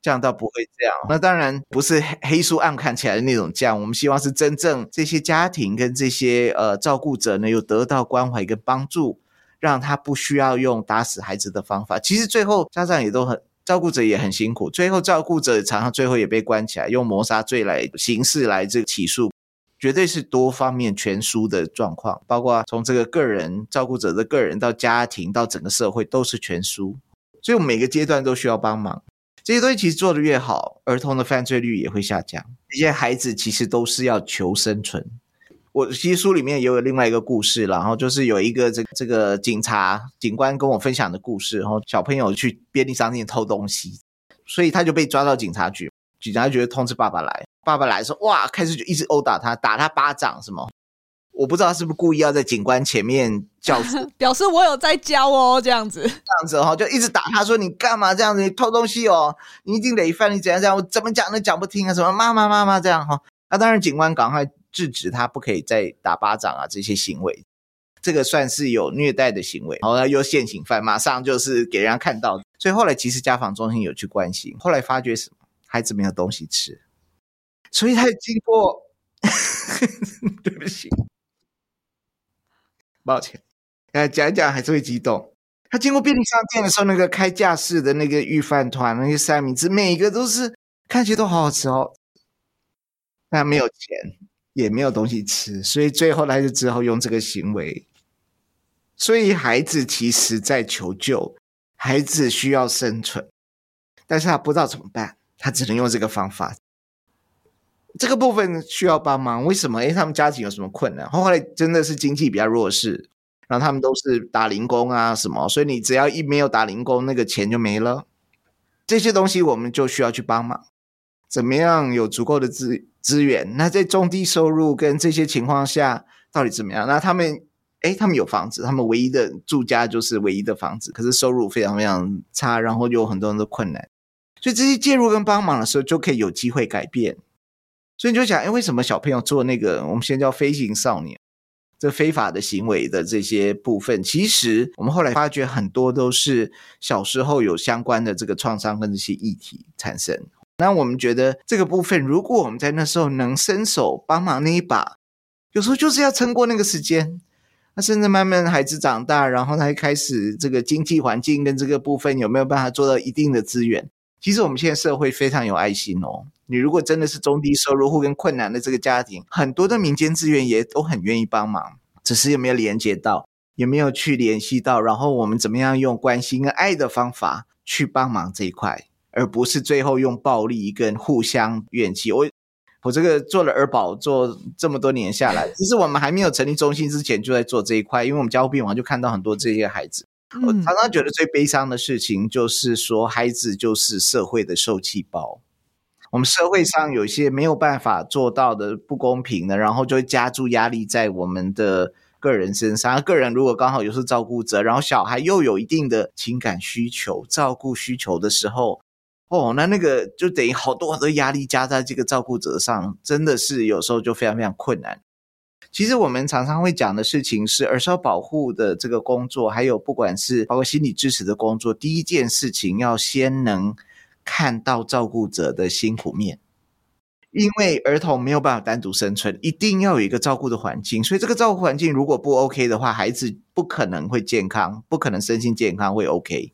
降到不会这样。那当然不是黑书暗看起来的那种降，我们希望是真正这些家庭跟这些呃照顾者呢有得到关怀跟帮助，让他不需要用打死孩子的方法。其实最后家长也都很，照顾者也很辛苦，最后照顾者常常最后也被关起来，用谋杀罪来刑事来这个起诉。绝对是多方面全输的状况，包括从这个个人照顾者的个人到家庭到整个社会都是全输，所以我们每个阶段都需要帮忙。这些东西其实做得越好，儿童的犯罪率也会下降。这些孩子其实都是要求生存。我其实书里面也有另外一个故事，然后就是有一个这个、这个警察警官跟我分享的故事，然后小朋友去便利商店偷东西，所以他就被抓到警察局，警察局通知爸爸来。爸爸来说，哇，开始就一直殴打他，打他巴掌，什么？我不知道他是不是故意要在警官前面教，表示我有在教哦，这样子，这样子哈，就一直打他，说你干嘛这样子？你偷东西哦，你一定得犯，你怎样怎样？我怎么讲都讲不听啊？什么妈妈妈妈这样哈？那当然，警官赶快制止他，不可以再打巴掌啊，这些行为，这个算是有虐待的行为，然后又现行犯，马上就是给人家看到。所以后来其实家访中心有去关心，后来发觉什么？孩子没有东西吃。所以他经过，对不起，抱歉，呃，讲一讲还是会激动。他经过便利商店的时候，那个开架式的那个御饭团，那些三明治，每一个都是看起来都好好吃哦。但没有钱，也没有东西吃，所以最后他就只好用这个行为。所以孩子其实在求救，孩子需要生存，但是他不知道怎么办，他只能用这个方法。这个部分需要帮忙，为什么？因为，他们家庭有什么困难？后来真的是经济比较弱势，然后他们都是打零工啊什么，所以你只要一没有打零工，那个钱就没了。这些东西我们就需要去帮忙。怎么样有足够的资资源？那在中低收入跟这些情况下，到底怎么样？那他们，诶，他们有房子，他们唯一的住家就是唯一的房子，可是收入非常非常差，然后有很多人的困难，所以这些介入跟帮忙的时候，就可以有机会改变。所以你就想，哎，为什么小朋友做那个我们现在叫飞行少年，这非法的行为的这些部分，其实我们后来发觉很多都是小时候有相关的这个创伤跟这些议题产生。那我们觉得这个部分，如果我们在那时候能伸手帮忙那一把，有时候就是要撑过那个时间。那甚至慢慢孩子长大，然后他开始这个经济环境跟这个部分有没有办法做到一定的资源？其实我们现在社会非常有爱心哦。你如果真的是中低收入户跟困难的这个家庭，很多的民间资源也都很愿意帮忙，只是有没有连接到，有没有去联系到，然后我们怎么样用关心跟爱的方法去帮忙这一块，而不是最后用暴力跟互相怨气。我我这个做了儿保做这么多年下来，其实我们还没有成立中心之前就在做这一块，因为我们加护病房就看到很多这些孩子。我常常觉得最悲伤的事情就是说，孩子就是社会的受气包。我们社会上有一些没有办法做到的不公平的，然后就会加注压力在我们的个人身上。个人如果刚好又是照顾者，然后小孩又有一定的情感需求、照顾需求的时候，哦，那那个就等于好多好多压力加在这个照顾者上，真的是有时候就非常非常困难。其实我们常常会讲的事情是儿少保护的这个工作，还有不管是包括心理支持的工作，第一件事情要先能看到照顾者的辛苦面，因为儿童没有办法单独生存，一定要有一个照顾的环境。所以这个照顾环境如果不 OK 的话，孩子不可能会健康，不可能身心健康会 OK。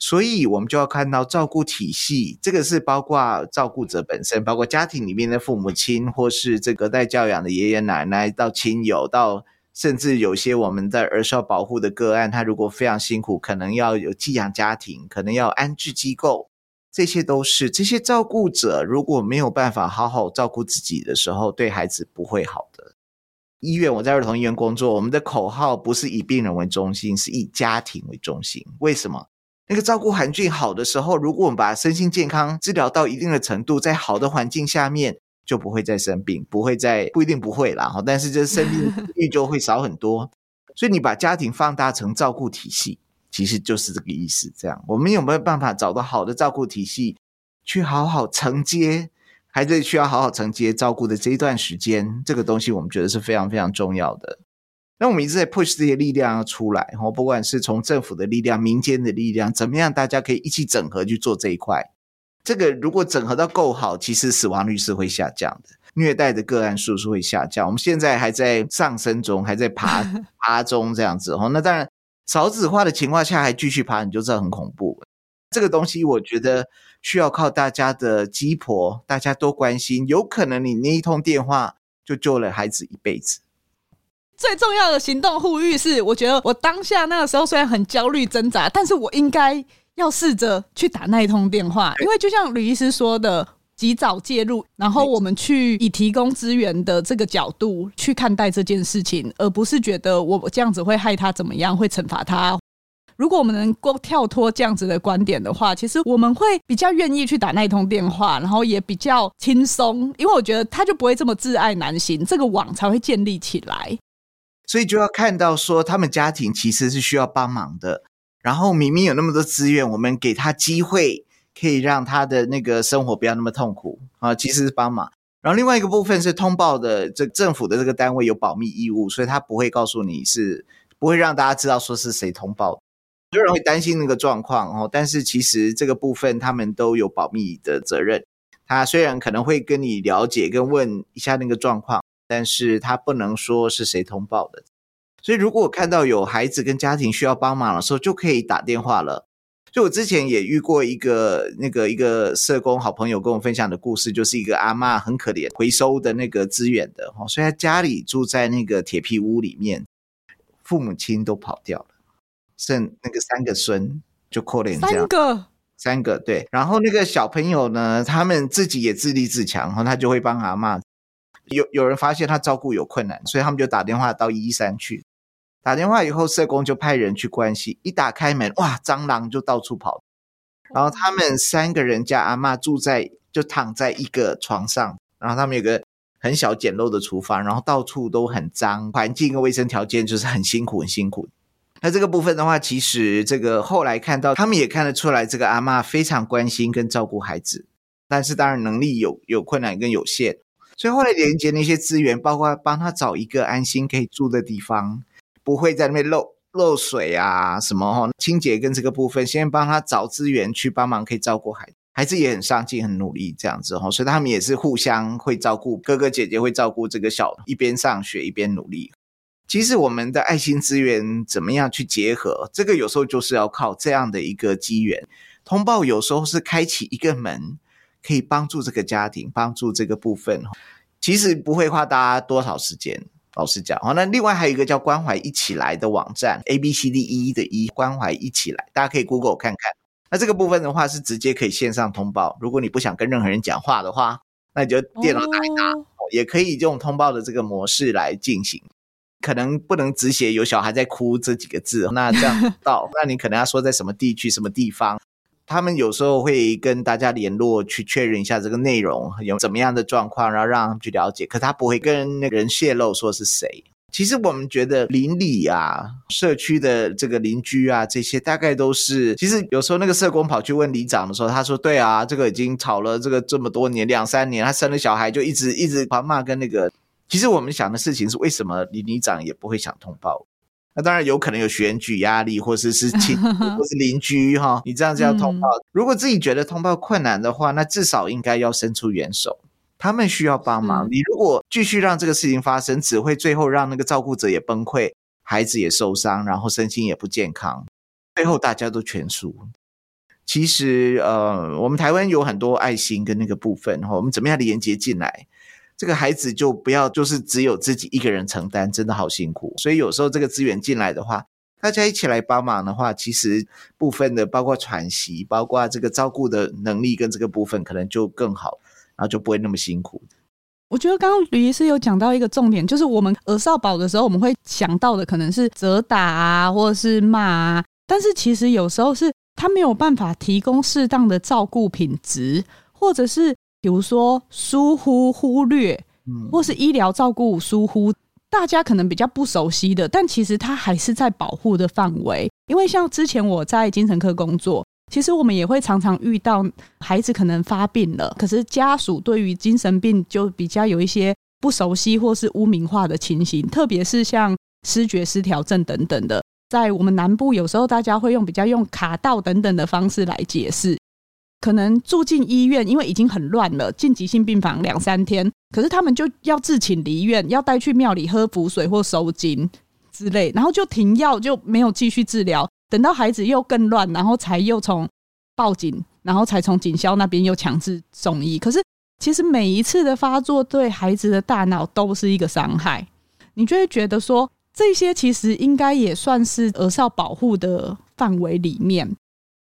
所以，我们就要看到照顾体系，这个是包括照顾者本身，包括家庭里面的父母亲，或是这个带教养的爷爷奶奶，到亲友，到甚至有些我们在儿少保护的个案，他如果非常辛苦，可能要有寄养家庭，可能要安置机构，这些都是这些照顾者如果没有办法好好照顾自己的时候，对孩子不会好的。医院，我在儿童医院工作，我们的口号不是以病人为中心，是以家庭为中心。为什么？那个照顾环境好的时候，如果我们把身心健康治疗到一定的程度，在好的环境下面就不会再生病，不会再不一定不会啦，哈，但是这生病率就会少很多。所以你把家庭放大成照顾体系，其实就是这个意思。这样，我们有没有办法找到好的照顾体系，去好好承接孩子需要好好承接照顾的这一段时间？这个东西我们觉得是非常非常重要的。那我们一直在 push 这些力量要出来，哈，不管是从政府的力量、民间的力量，怎么样，大家可以一起整合去做这一块。这个如果整合到够好，其实死亡率是会下降的，虐待的个案数是会下降。我们现在还在上升中，还在爬 爬中这样子，哦。那当然少子化的情况下还继续爬，你就知道很恐怖。这个东西我觉得需要靠大家的鸡婆，大家都关心，有可能你那一通电话就救了孩子一辈子。最重要的行动呼吁是，我觉得我当下那个时候虽然很焦虑挣扎，但是我应该要试着去打那一通电话，因为就像吕医师说的，及早介入，然后我们去以提供资源的这个角度去看待这件事情，而不是觉得我这样子会害他怎么样，会惩罚他。如果我们能够跳脱这样子的观点的话，其实我们会比较愿意去打那一通电话，然后也比较轻松，因为我觉得他就不会这么自爱难行，这个网才会建立起来。所以就要看到说，他们家庭其实是需要帮忙的。然后明明有那么多资源，我们给他机会，可以让他的那个生活不要那么痛苦啊，其实是帮忙。然后另外一个部分是通报的，这政府的这个单位有保密义务，所以他不会告诉你是，不会让大家知道说是谁通报。有人会担心那个状况哦，但是其实这个部分他们都有保密的责任。他虽然可能会跟你了解跟问一下那个状况。但是他不能说是谁通报的，所以如果我看到有孩子跟家庭需要帮忙的时候，就可以打电话了。就我之前也遇过一个那个一个社工好朋友跟我分享的故事，就是一个阿嬷很可怜，回收的那个资源的哦，所以他家里住在那个铁皮屋里面，父母亲都跑掉了，剩那个三个孙就可怜这样，三个三个对，然后那个小朋友呢，他们自己也自立自强，然后他就会帮阿嬷。有有人发现他照顾有困难，所以他们就打电话到一一三去。打电话以后，社工就派人去关心。一打开门，哇，蟑螂就到处跑。然后他们三个人家阿嬷住在就躺在一个床上，然后他们有个很小简陋的厨房，然后到处都很脏，环境跟卫生条件就是很辛苦很辛苦。那这个部分的话，其实这个后来看到他们也看得出来，这个阿嬷非常关心跟照顾孩子，但是当然能力有有困难跟有限。所以后来连接那些资源，包括帮他找一个安心可以住的地方，不会在那边漏漏水啊什么哈，清洁跟这个部分，先帮他找资源去帮忙，可以照顾孩，孩子也很上进很努力这样子哈，所以他们也是互相会照顾，哥哥姐姐会照顾这个小，一边上学一边努力。其实我们的爱心资源怎么样去结合，这个有时候就是要靠这样的一个机缘。通报有时候是开启一个门，可以帮助这个家庭，帮助这个部分，其实不会花大家多少时间。老实讲，好，那另外还有一个叫关怀一起来的网站，A B C D E 的 E，关怀一起来，大家可以 Google 看看。那这个部分的话是直接可以线上通报，如果你不想跟任何人讲话的话，那你就电脑打一打，哦，也可以用通报的这个模式来进行。可能不能只写有小孩在哭这几个字，那这样到，那你可能要说在什么地区、什么地方。他们有时候会跟大家联络，去确认一下这个内容有怎么样的状况，然后让他们去了解。可他不会跟那个人泄露说是谁。其实我们觉得邻里啊、社区的这个邻居啊，这些大概都是。其实有时候那个社工跑去问里长的时候，他说：“对啊，这个已经吵了这个这么多年，两三年，他生了小孩就一直一直狂骂跟那个。”其实我们想的事情是，为什么里里长也不会想通报？那当然有可能有选举压力，或者是是 亲，或是邻居哈。你这样子要通报，如果自己觉得通报困难的话，那至少应该要伸出援手。他们需要帮忙。你如果继续让这个事情发生，只会最后让那个照顾者也崩溃，孩子也受伤，然后身心也不健康，最后大家都全输。其实呃，我们台湾有很多爱心跟那个部分哈，我们怎么样连接进来？这个孩子就不要就是只有自己一个人承担，真的好辛苦。所以有时候这个资源进来的话，大家一起来帮忙的话，其实部分的包括喘息，包括这个照顾的能力跟这个部分可能就更好，然后就不会那么辛苦。我觉得刚刚吕医师有讲到一个重点，就是我们儿少保的时候，我们会想到的可能是责打啊，或者是骂啊，但是其实有时候是他没有办法提供适当的照顾品质，或者是。比如说疏忽忽略，或是医疗照顾疏忽，大家可能比较不熟悉的，但其实它还是在保护的范围。因为像之前我在精神科工作，其实我们也会常常遇到孩子可能发病了，可是家属对于精神病就比较有一些不熟悉或是污名化的情形，特别是像失觉失调症等等的，在我们南部有时候大家会用比较用卡道等等的方式来解释。可能住进医院，因为已经很乱了，进急性病房两三天，可是他们就要自请离院，要带去庙里喝符水或收金之类，然后就停药，就没有继续治疗。等到孩子又更乱，然后才又从报警，然后才从警消那边又强制送医。可是其实每一次的发作对孩子的大脑都是一个伤害，你就会觉得说，这些其实应该也算是儿少保护的范围里面。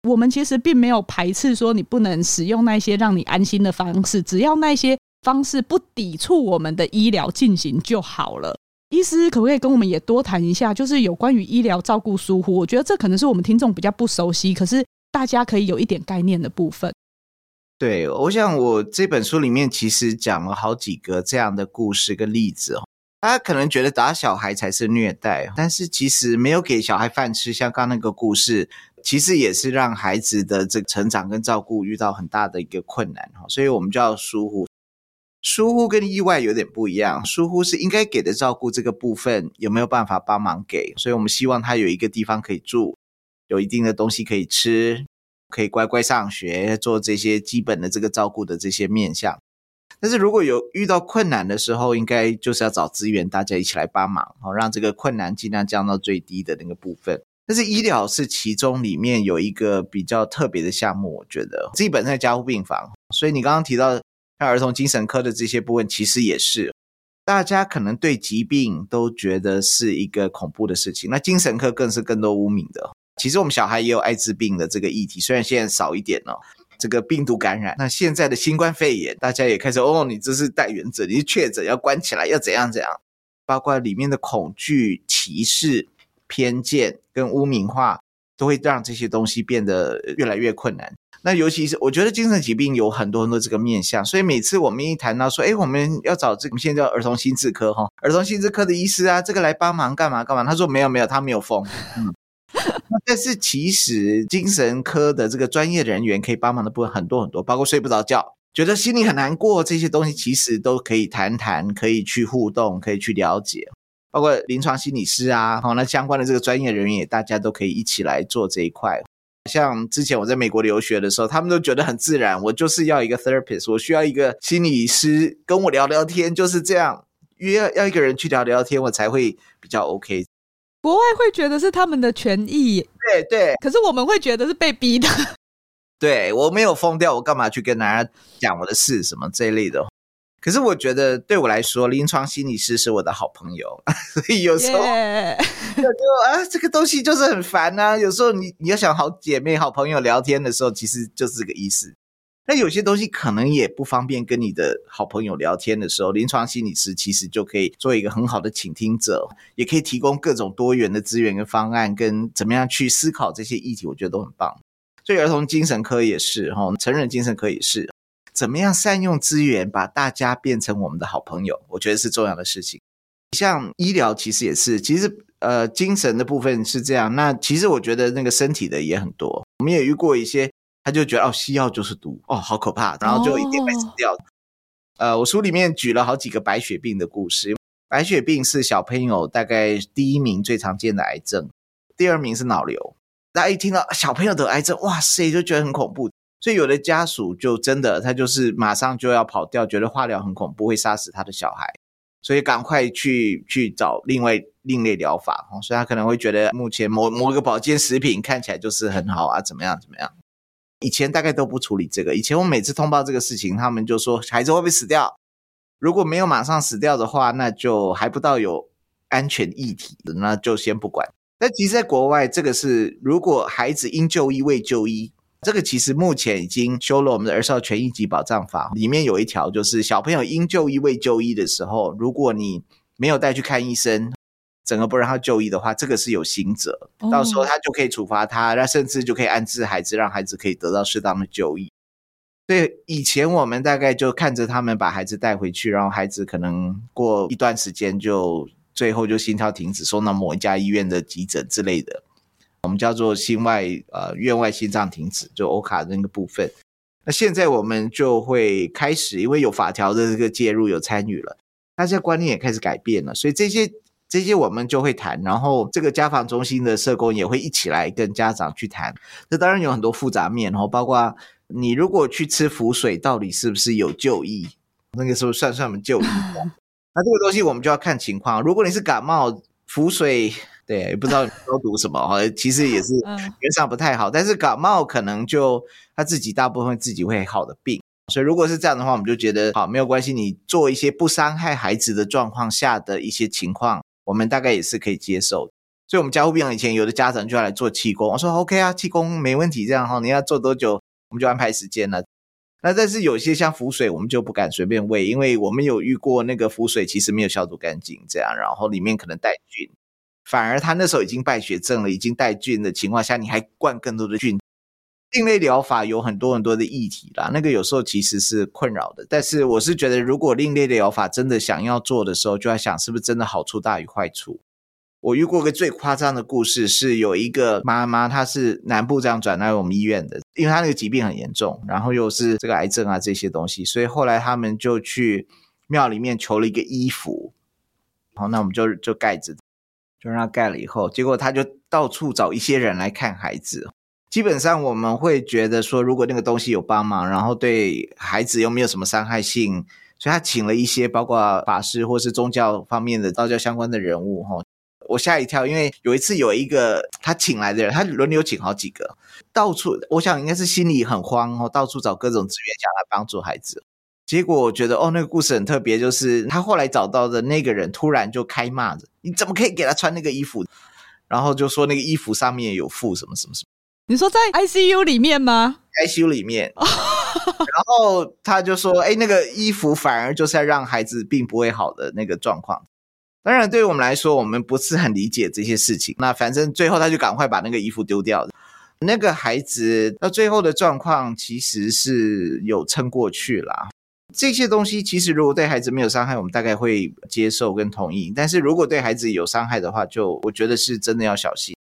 我们其实并没有排斥说你不能使用那些让你安心的方式，只要那些方式不抵触我们的医疗进行就好了。医师可不可以跟我们也多谈一下，就是有关于医疗照顾疏忽？我觉得这可能是我们听众比较不熟悉，可是大家可以有一点概念的部分。对，我想我这本书里面其实讲了好几个这样的故事跟例子哦。大家可能觉得打小孩才是虐待，但是其实没有给小孩饭吃，像刚刚那个故事。其实也是让孩子的这个成长跟照顾遇到很大的一个困难哈，所以我们就要疏忽。疏忽跟意外有点不一样，疏忽是应该给的照顾这个部分有没有办法帮忙给，所以我们希望他有一个地方可以住，有一定的东西可以吃，可以乖乖上学，做这些基本的这个照顾的这些面向。但是如果有遇到困难的时候，应该就是要找资源，大家一起来帮忙，好让这个困难尽量降到最低的那个部分。但是医疗是其中里面有一个比较特别的项目，我觉得自己本身在加护病房，所以你刚刚提到像儿童精神科的这些部分，其实也是大家可能对疾病都觉得是一个恐怖的事情，那精神科更是更多污名的。其实我们小孩也有艾滋病的这个议题，虽然现在少一点哦，这个病毒感染。那现在的新冠肺炎，大家也开始哦，你这是带原者，你是确诊要关起来，要怎样怎样，包括里面的恐惧、歧视。偏见跟污名化都会让这些东西变得越来越困难。那尤其是我觉得精神疾病有很多很多这个面向，所以每次我们一谈到说，哎，我们要找这个现在叫儿童心智科哈，儿童心智科的医师啊，这个来帮忙干嘛干嘛？他说没有没有，他没有疯。嗯，但是其实精神科的这个专业人员可以帮忙的部分很多很多，包括睡不着觉，觉得心里很难过，这些东西其实都可以谈谈，可以去互动，可以去了解。包括临床心理师啊，好，那相关的这个专业人员也大家都可以一起来做这一块。像之前我在美国留学的时候，他们都觉得很自然，我就是要一个 therapist，我需要一个心理师跟我聊聊天，就是这样。约要一个人去聊聊天，我才会比较 OK。国外会觉得是他们的权益，对对，可是我们会觉得是被逼的。对，我没有疯掉，我干嘛去跟大家讲我的事什么这一类的？可是我觉得对我来说，临床心理师是我的好朋友，所以有时候.就啊，这个东西就是很烦啊。有时候你你要想好姐妹、好朋友聊天的时候，其实就是这个意思。那有些东西可能也不方便跟你的好朋友聊天的时候，临床心理师其实就可以做一个很好的倾听者，也可以提供各种多元的资源跟方案，跟怎么样去思考这些议题，我觉得都很棒。所以儿童精神科也是哈，成人精神科也是，怎么样善用资源，把大家变成我们的好朋友，我觉得是重要的事情。像医疗其实也是，其实呃精神的部分是这样，那其实我觉得那个身体的也很多，我们也遇过一些。他就觉得哦，西药就是毒哦，好可怕，然后就一定会死掉。Oh. 呃，我书里面举了好几个白血病的故事。白血病是小朋友大概第一名最常见的癌症，第二名是脑瘤。大家一听到小朋友得癌症，哇塞，就觉得很恐怖。所以有的家属就真的，他就是马上就要跑掉，觉得化疗很恐怖，会杀死他的小孩，所以赶快去去找另外另类疗法。所以他可能会觉得目前某某个保健食品看起来就是很好啊，怎么样怎么样。以前大概都不处理这个。以前我每次通报这个事情，他们就说孩子会不会死掉？如果没有马上死掉的话，那就还不到有安全议题，那就先不管。但其实，在国外，这个是如果孩子应就医未就医，这个其实目前已经修了我们的儿少权益及保障法，里面有一条就是小朋友因就医未就医的时候，如果你没有带去看医生。整个不让他就医的话，这个是有刑责，到时候他就可以处罚他，那、oh. 甚至就可以安置孩子，让孩子可以得到适当的就医。所以以前我们大概就看着他们把孩子带回去，然后孩子可能过一段时间就最后就心跳停止，送到某一家医院的急诊之类的，我们叫做心外呃院外心脏停止，就欧卡的那个部分。那现在我们就会开始，因为有法条的这个介入有参与了，大家观念也开始改变了，所以这些。这些我们就会谈，然后这个家访中心的社工也会一起来跟家长去谈。这当然有很多复杂面，然后包括你如果去吃浮水，到底是不是有就医？那个时候算算我们就医？那这个东西我们就要看情况。如果你是感冒，浮水，对，也不知道都读什么，其实也是 原上不太好。但是感冒可能就他自己大部分自己会好的病，所以如果是这样的话，我们就觉得好，没有关系。你做一些不伤害孩子的状况下的一些情况。我们大概也是可以接受，所以，我们加护病房以前有的家长就要来做气功，我说 OK 啊，气功没问题，这样哈，你要做多久，我们就安排时间了。那但是有些像浮水，我们就不敢随便喂，因为我们有遇过那个浮水其实没有消毒干净，这样，然后里面可能带菌，反而他那时候已经败血症了，已经带菌的情况下，你还灌更多的菌。另类疗法有很多很多的议题啦，那个有时候其实是困扰的。但是我是觉得，如果另类疗法真的想要做的时候，就要想是不是真的好处大于坏处。我遇过个最夸张的故事，是有一个妈妈，她是南部这样转来我们医院的，因为她那个疾病很严重，然后又是这个癌症啊这些东西，所以后来他们就去庙里面求了一个衣服，好，那我们就就盖着，就让他盖了以后，结果他就到处找一些人来看孩子。基本上我们会觉得说，如果那个东西有帮忙，然后对孩子又没有什么伤害性，所以他请了一些包括法师或是宗教方面的道教相关的人物哈。我吓一跳，因为有一次有一个他请来的人，他轮流请好几个，到处我想应该是心里很慌哦，到处找各种资源想来帮助孩子。结果我觉得哦，那个故事很特别，就是他后来找到的那个人突然就开骂着：“你怎么可以给他穿那个衣服？”然后就说那个衣服上面有附什么什么什么。你说在 ICU 里面吗？ICU 里面，然后他就说：“哎，那个衣服反而就是要让孩子并不会好的那个状况。”当然，对于我们来说，我们不是很理解这些事情。那反正最后他就赶快把那个衣服丢掉了。那个孩子到最后的状况其实是有撑过去啦。这些东西其实如果对孩子没有伤害，我们大概会接受跟同意。但是如果对孩子有伤害的话，就我觉得是真的要小心。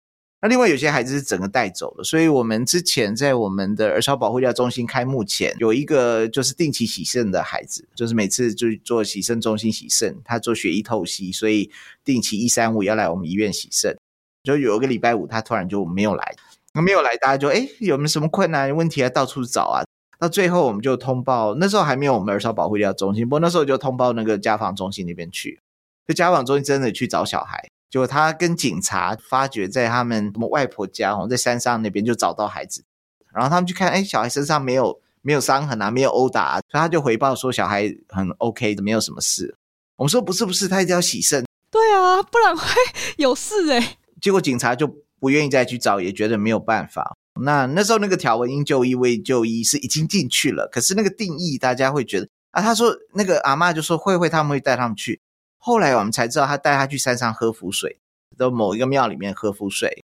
那另外有些孩子是整个带走了，所以我们之前在我们的儿少保护教中心开幕前，有一个就是定期洗肾的孩子，就是每次就做洗肾中心洗肾，他做血液透析，所以定期一三五要来我们医院洗肾。就有一个礼拜五，他突然就没有来，没有来，大家就诶有没有什么困难问题啊？到处找啊，到最后我们就通报，那时候还没有我们儿少保护医疗中心，不过那时候就通报那个家访中心那边去。就家访中心真的去找小孩，结果他跟警察发觉在他们什么外婆家哦，在山上那边就找到孩子，然后他们去看，哎，小孩身上没有没有伤痕啊，没有殴打啊，所以他就回报说小孩很 OK 的，没有什么事。我们说不是不是，他一定要洗肾。对啊，不然会 有事哎。结果警察就不愿意再去找，也觉得没有办法。那那时候那个条文因就医未就医是已经进去了，可是那个定义大家会觉得啊，他说那个阿嬷就说慧慧他们会带他们去，后来我们才知道他带他去山上喝符水，到某一个庙里面喝符水，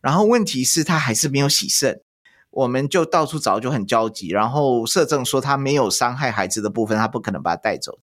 然后问题是他还是没有洗肾，我们就到处找就很焦急，然后社政说他没有伤害孩子的部分，他不可能把他带走。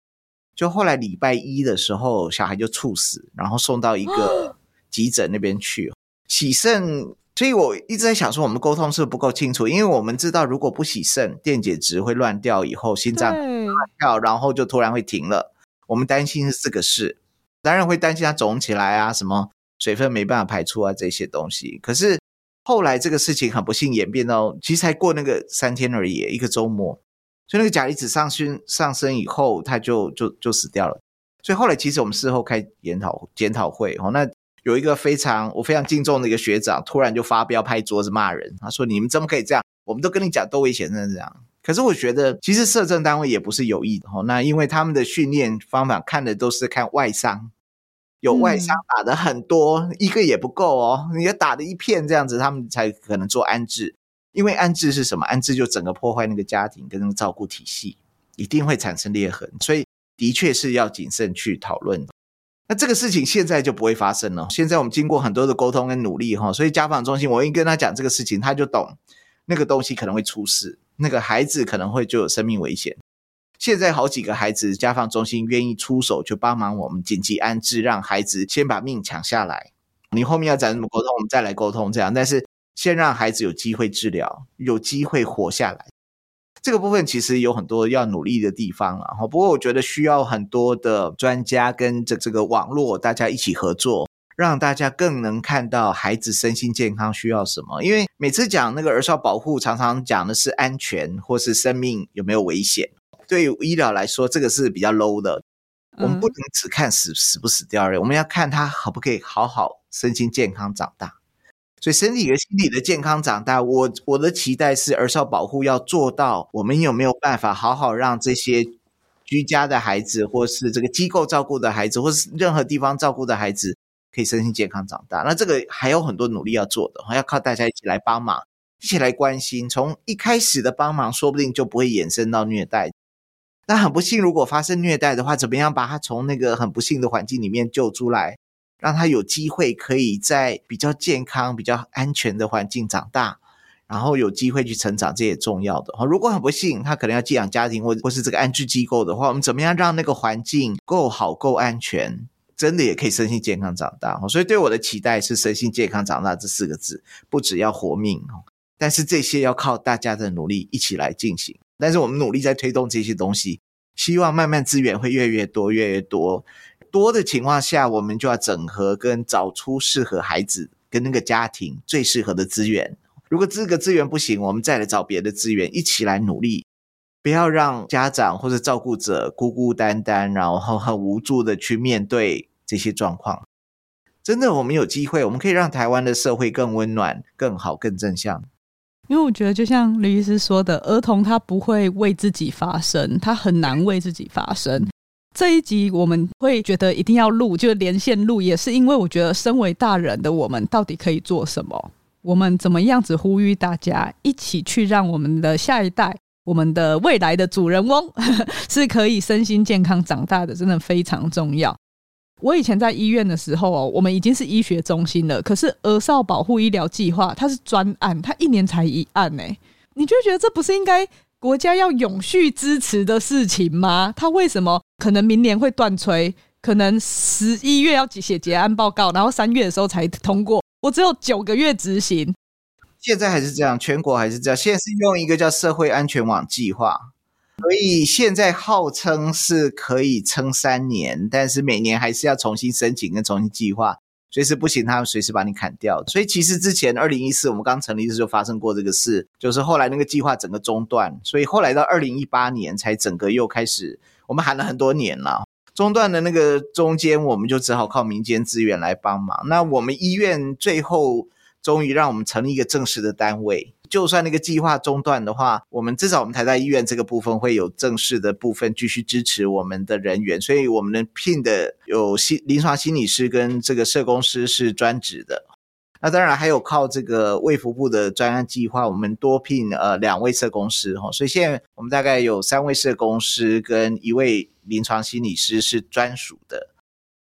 就后来礼拜一的时候，小孩就猝死，然后送到一个急诊那边去洗肾。所以我一直在想说，我们沟通是不是不够清楚？因为我们知道，如果不洗肾，电解质会乱掉，以后心脏乱跳，然后就突然会停了。我们担心是这个事，当然会担心它肿起来啊，什么水分没办法排出啊这些东西。可是后来这个事情很不幸演变到，其实才过那个三天而已，一个周末。所以那个钾离子上升上升以后，它就就就死掉了。所以后来其实我们事后开研讨检讨会哦，那有一个非常我非常敬重的一个学长，突然就发飙拍桌子骂人，他说：“你们怎么可以这样？我们都跟你讲多危险，真的这样。”可是我觉得其实社政单位也不是有意的哦，那因为他们的训练方法看的都是看外伤，有外伤打的很多，一个也不够哦，你要打的一片这样子，他们才可能做安置。因为安置是什么？安置就整个破坏那个家庭跟那个照顾体系，一定会产生裂痕，所以的确是要谨慎去讨论。那这个事情现在就不会发生了。现在我们经过很多的沟通跟努力哈，所以家访中心我一跟他讲这个事情，他就懂那个东西可能会出事，那个孩子可能会就有生命危险。现在好几个孩子家访中心愿意出手去帮忙我们紧急安置，让孩子先把命抢下来。你后面要讲什么沟通，我们再来沟通这样，但是。先让孩子有机会治疗，有机会活下来。这个部分其实有很多要努力的地方啊。不过我觉得需要很多的专家跟这这个网络大家一起合作，让大家更能看到孩子身心健康需要什么。因为每次讲那个儿少保护，常常讲的是安全或是生命有没有危险。对于医疗来说，这个是比较 low 的。我们不能只看死死不死掉而已，我们要看他可不可以好好身心健康长大。所以身体和心理的健康长大，我我的期待是儿少保护要做到，我们有没有办法好好让这些居家的孩子，或是这个机构照顾的孩子，或是任何地方照顾的孩子，可以身心健康长大？那这个还有很多努力要做的，要靠大家一起来帮忙，一起来关心。从一开始的帮忙，说不定就不会衍生到虐待。那很不幸，如果发生虐待的话，怎么样把他从那个很不幸的环境里面救出来？让他有机会可以在比较健康、比较安全的环境长大，然后有机会去成长，这也重要的。如果很不幸，他可能要寄养家庭或或是这个安置机构的话，我们怎么样让那个环境够好、够安全，真的也可以身心健康长大？所以对我的期待是身心健康长大这四个字，不只要活命，但是这些要靠大家的努力一起来进行。但是我们努力在推动这些东西，希望慢慢资源会越来越多、越来越多。多的情况下，我们就要整合跟找出适合孩子跟那个家庭最适合的资源。如果这个资源不行，我们再来找别的资源，一起来努力，不要让家长或者照顾者孤孤单单，然后很无助的去面对这些状况。真的，我们有机会，我们可以让台湾的社会更温暖、更好、更正向。因为我觉得，就像吕医师说的，儿童他不会为自己发声，他很难为自己发声。这一集我们会觉得一定要录，就连线录，也是因为我觉得身为大人的我们到底可以做什么？我们怎么样子呼吁大家一起去让我们的下一代、我们的未来的主人翁 是可以身心健康长大的，真的非常重要。我以前在医院的时候哦，我们已经是医学中心了，可是儿少保护医疗计划它是专案，它一年才一案呢，你就觉得这不是应该？国家要永续支持的事情吗？他为什么可能明年会断炊？可能十一月要写结案报告，然后三月的时候才通过。我只有九个月执行。现在还是这样，全国还是这样。现在是用一个叫社会安全网计划，所以现在号称是可以撑三年，但是每年还是要重新申请跟重新计划。随时不行，他随时把你砍掉。所以其实之前二零一四我们刚成立的时候就发生过这个事，就是后来那个计划整个中断，所以后来到二零一八年才整个又开始。我们喊了很多年了，中断的那个中间，我们就只好靠民间资源来帮忙。那我们医院最后终于让我们成立一个正式的单位。就算那个计划中断的话，我们至少我们台大医院这个部分会有正式的部分继续支持我们的人员，所以我们的聘的有心临床心理师跟这个社工师是专职的。那当然还有靠这个卫福部的专案计划，我们多聘呃两位社工师哈，所以现在我们大概有三位社工师跟一位临床心理师是专属的。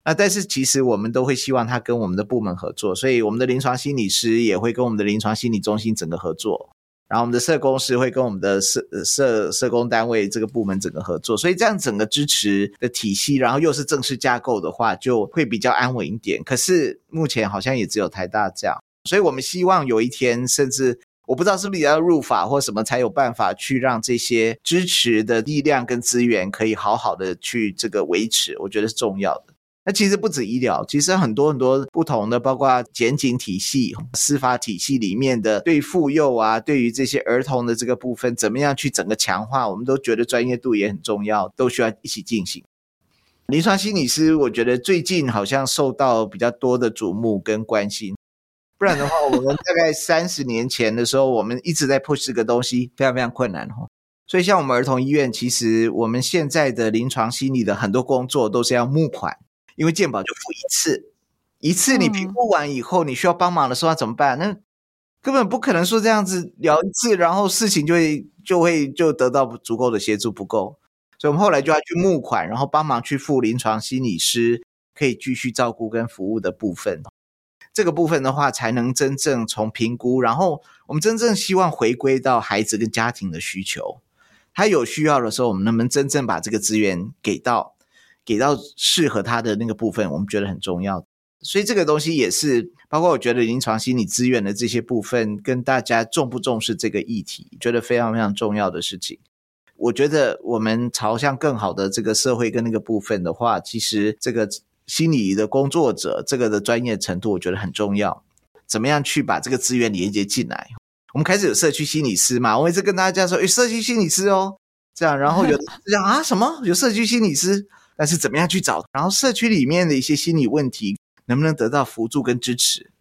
那但是其实我们都会希望他跟我们的部门合作，所以我们的临床心理师也会跟我们的临床心理中心整个合作，然后我们的社工师会跟我们的社社社工单位这个部门整个合作，所以这样整个支持的体系，然后又是正式架构的话，就会比较安稳一点。可是目前好像也只有台大这样，所以我们希望有一天，甚至我不知道是不是也要入法或什么才有办法去让这些支持的力量跟资源可以好好的去这个维持，我觉得是重要的。那其实不止医疗，其实很多很多不同的，包括检警体系、司法体系里面的对妇幼啊，对于这些儿童的这个部分，怎么样去整个强化，我们都觉得专业度也很重要，都需要一起进行。临床心理师，我觉得最近好像受到比较多的瞩目跟关心，不然的话，我们大概三十年前的时候，我们一直在 push 这个东西，非常非常困难哈。所以像我们儿童医院，其实我们现在的临床心理的很多工作都是要募款。因为健保就付一次，一次你评估完以后，你需要帮忙的时候要怎么办？那根本不可能说这样子聊一次，然后事情就会就会就得到足够的协助不够，所以我们后来就要去募款，然后帮忙去付临床心理师可以继续照顾跟服务的部分。这个部分的话，才能真正从评估，然后我们真正希望回归到孩子跟家庭的需求，他有需要的时候，我们能不能真正把这个资源给到？给到适合他的那个部分，我们觉得很重要，所以这个东西也是包括我觉得临床心理资源的这些部分，跟大家重不重视这个议题，觉得非常非常重要的事情。我觉得我们朝向更好的这个社会跟那个部分的话，其实这个心理的工作者这个的专业程度，我觉得很重要。怎么样去把这个资源连接进来？我们开始有社区心理师嘛？我一直跟大家说，有社区心理师哦，这样，然后有这样啊什么有社区心理师？但是怎么样去找？然后社区里面的一些心理问题能不能得到辅助跟支持？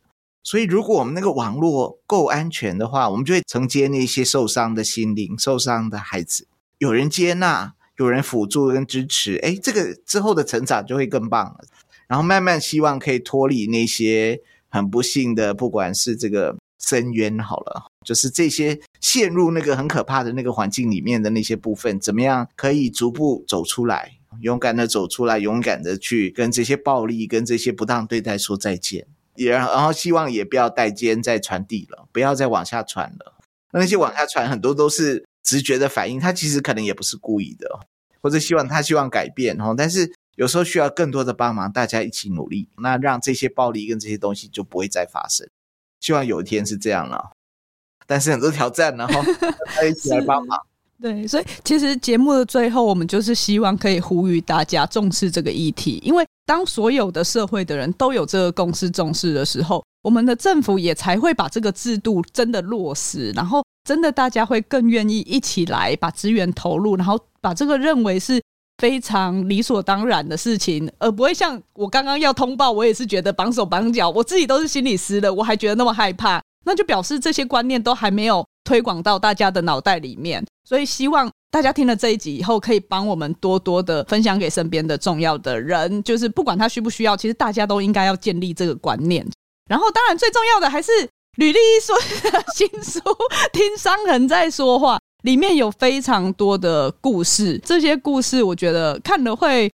所以如果我们那个网络够安全的话，我们就会承接那些受伤的心灵、受伤的孩子，有人接纳，有人辅助跟支持，诶，这个之后的成长就会更棒了。然后慢慢希望可以脱离那些很不幸的，不管是这个深渊好了，就是这些陷入那个很可怕的那个环境里面的那些部分，怎么样可以逐步走出来？勇敢的走出来，勇敢的去跟这些暴力、跟这些不当对待说再见，也然后希望也不要带肩再传递了，不要再往下传了。那些往下传很多都是直觉的反应，他其实可能也不是故意的，或者希望他希望改变哦，但是有时候需要更多的帮忙，大家一起努力，那让这些暴力跟这些东西就不会再发生。希望有一天是这样了，但是很多挑战，然后大家一起来帮忙。对，所以其实节目的最后，我们就是希望可以呼吁大家重视这个议题，因为当所有的社会的人都有这个共识重视的时候，我们的政府也才会把这个制度真的落实，然后真的大家会更愿意一起来把资源投入，然后把这个认为是非常理所当然的事情，而不会像我刚刚要通报，我也是觉得绑手绑脚，我自己都是心理师的，我还觉得那么害怕，那就表示这些观念都还没有推广到大家的脑袋里面。所以希望大家听了这一集以后，可以帮我们多多的分享给身边的重要的人，就是不管他需不需要，其实大家都应该要建立这个观念。然后，当然最重要的还是吕立一说的新书《听伤痕在说话》，里面有非常多的故事，这些故事我觉得看了会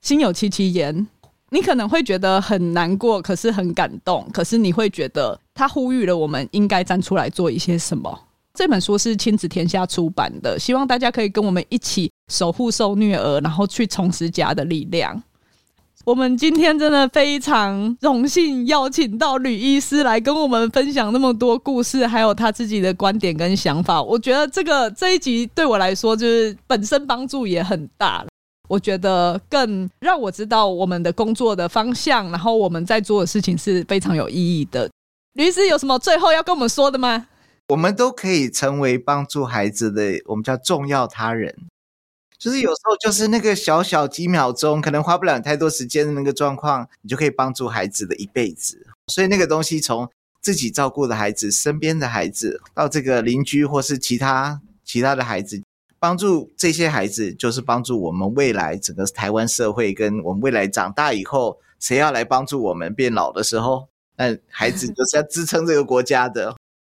心有戚戚焉。你可能会觉得很难过，可是很感动，可是你会觉得他呼吁了我们应该站出来做一些什么。这本书是亲子天下出版的，希望大家可以跟我们一起守护受虐儿，然后去重拾家的力量。我们今天真的非常荣幸邀请到吕医师来跟我们分享那么多故事，还有他自己的观点跟想法。我觉得这个这一集对我来说，就是本身帮助也很大。我觉得更让我知道我们的工作的方向，然后我们在做的事情是非常有意义的。吕医师有什么最后要跟我们说的吗？我们都可以成为帮助孩子的，我们叫重要他人，就是有时候就是那个小小几秒钟，可能花不了太多时间的那个状况，你就可以帮助孩子的一辈子。所以那个东西从自己照顾的孩子、身边的孩子，到这个邻居或是其他其他的孩子，帮助这些孩子，就是帮助我们未来整个台湾社会，跟我们未来长大以后，谁要来帮助我们变老的时候，那孩子就是要支撑这个国家的，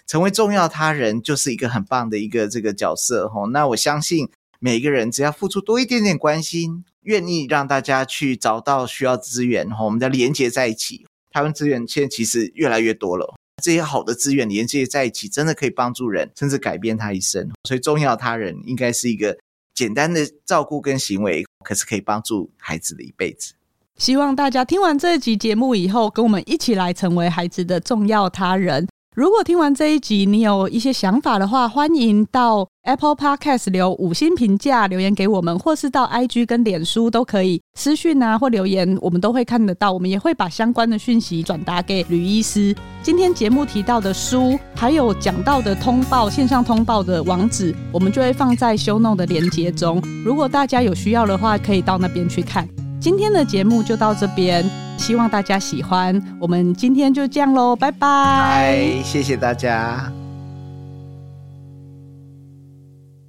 成为重要他人，就是一个很棒的一个这个角色吼。那我相信每一个人只要付出多一点点关心，愿意让大家去找到需要资源吼，我们再连接在一起。台湾资源现在其实越来越多了，这些好的资源连接在一起，真的可以帮助人，甚至改变他一生。所以重要他人应该是一个简单的照顾跟行为，可是可以帮助孩子的一辈子。希望大家听完这集节目以后，跟我们一起来成为孩子的重要他人。如果听完这一集，你有一些想法的话，欢迎到 Apple Podcast 留五星评价，留言给我们，或是到 IG 跟脸书都可以私讯啊或留言，我们都会看得到。我们也会把相关的讯息转达给吕医师。今天节目提到的书，还有讲到的通报线上通报的网址，我们就会放在 Show Note 的连接中。如果大家有需要的话，可以到那边去看。今天的节目就到这边，希望大家喜欢。我们今天就这样喽，拜拜。嗨，谢谢大家。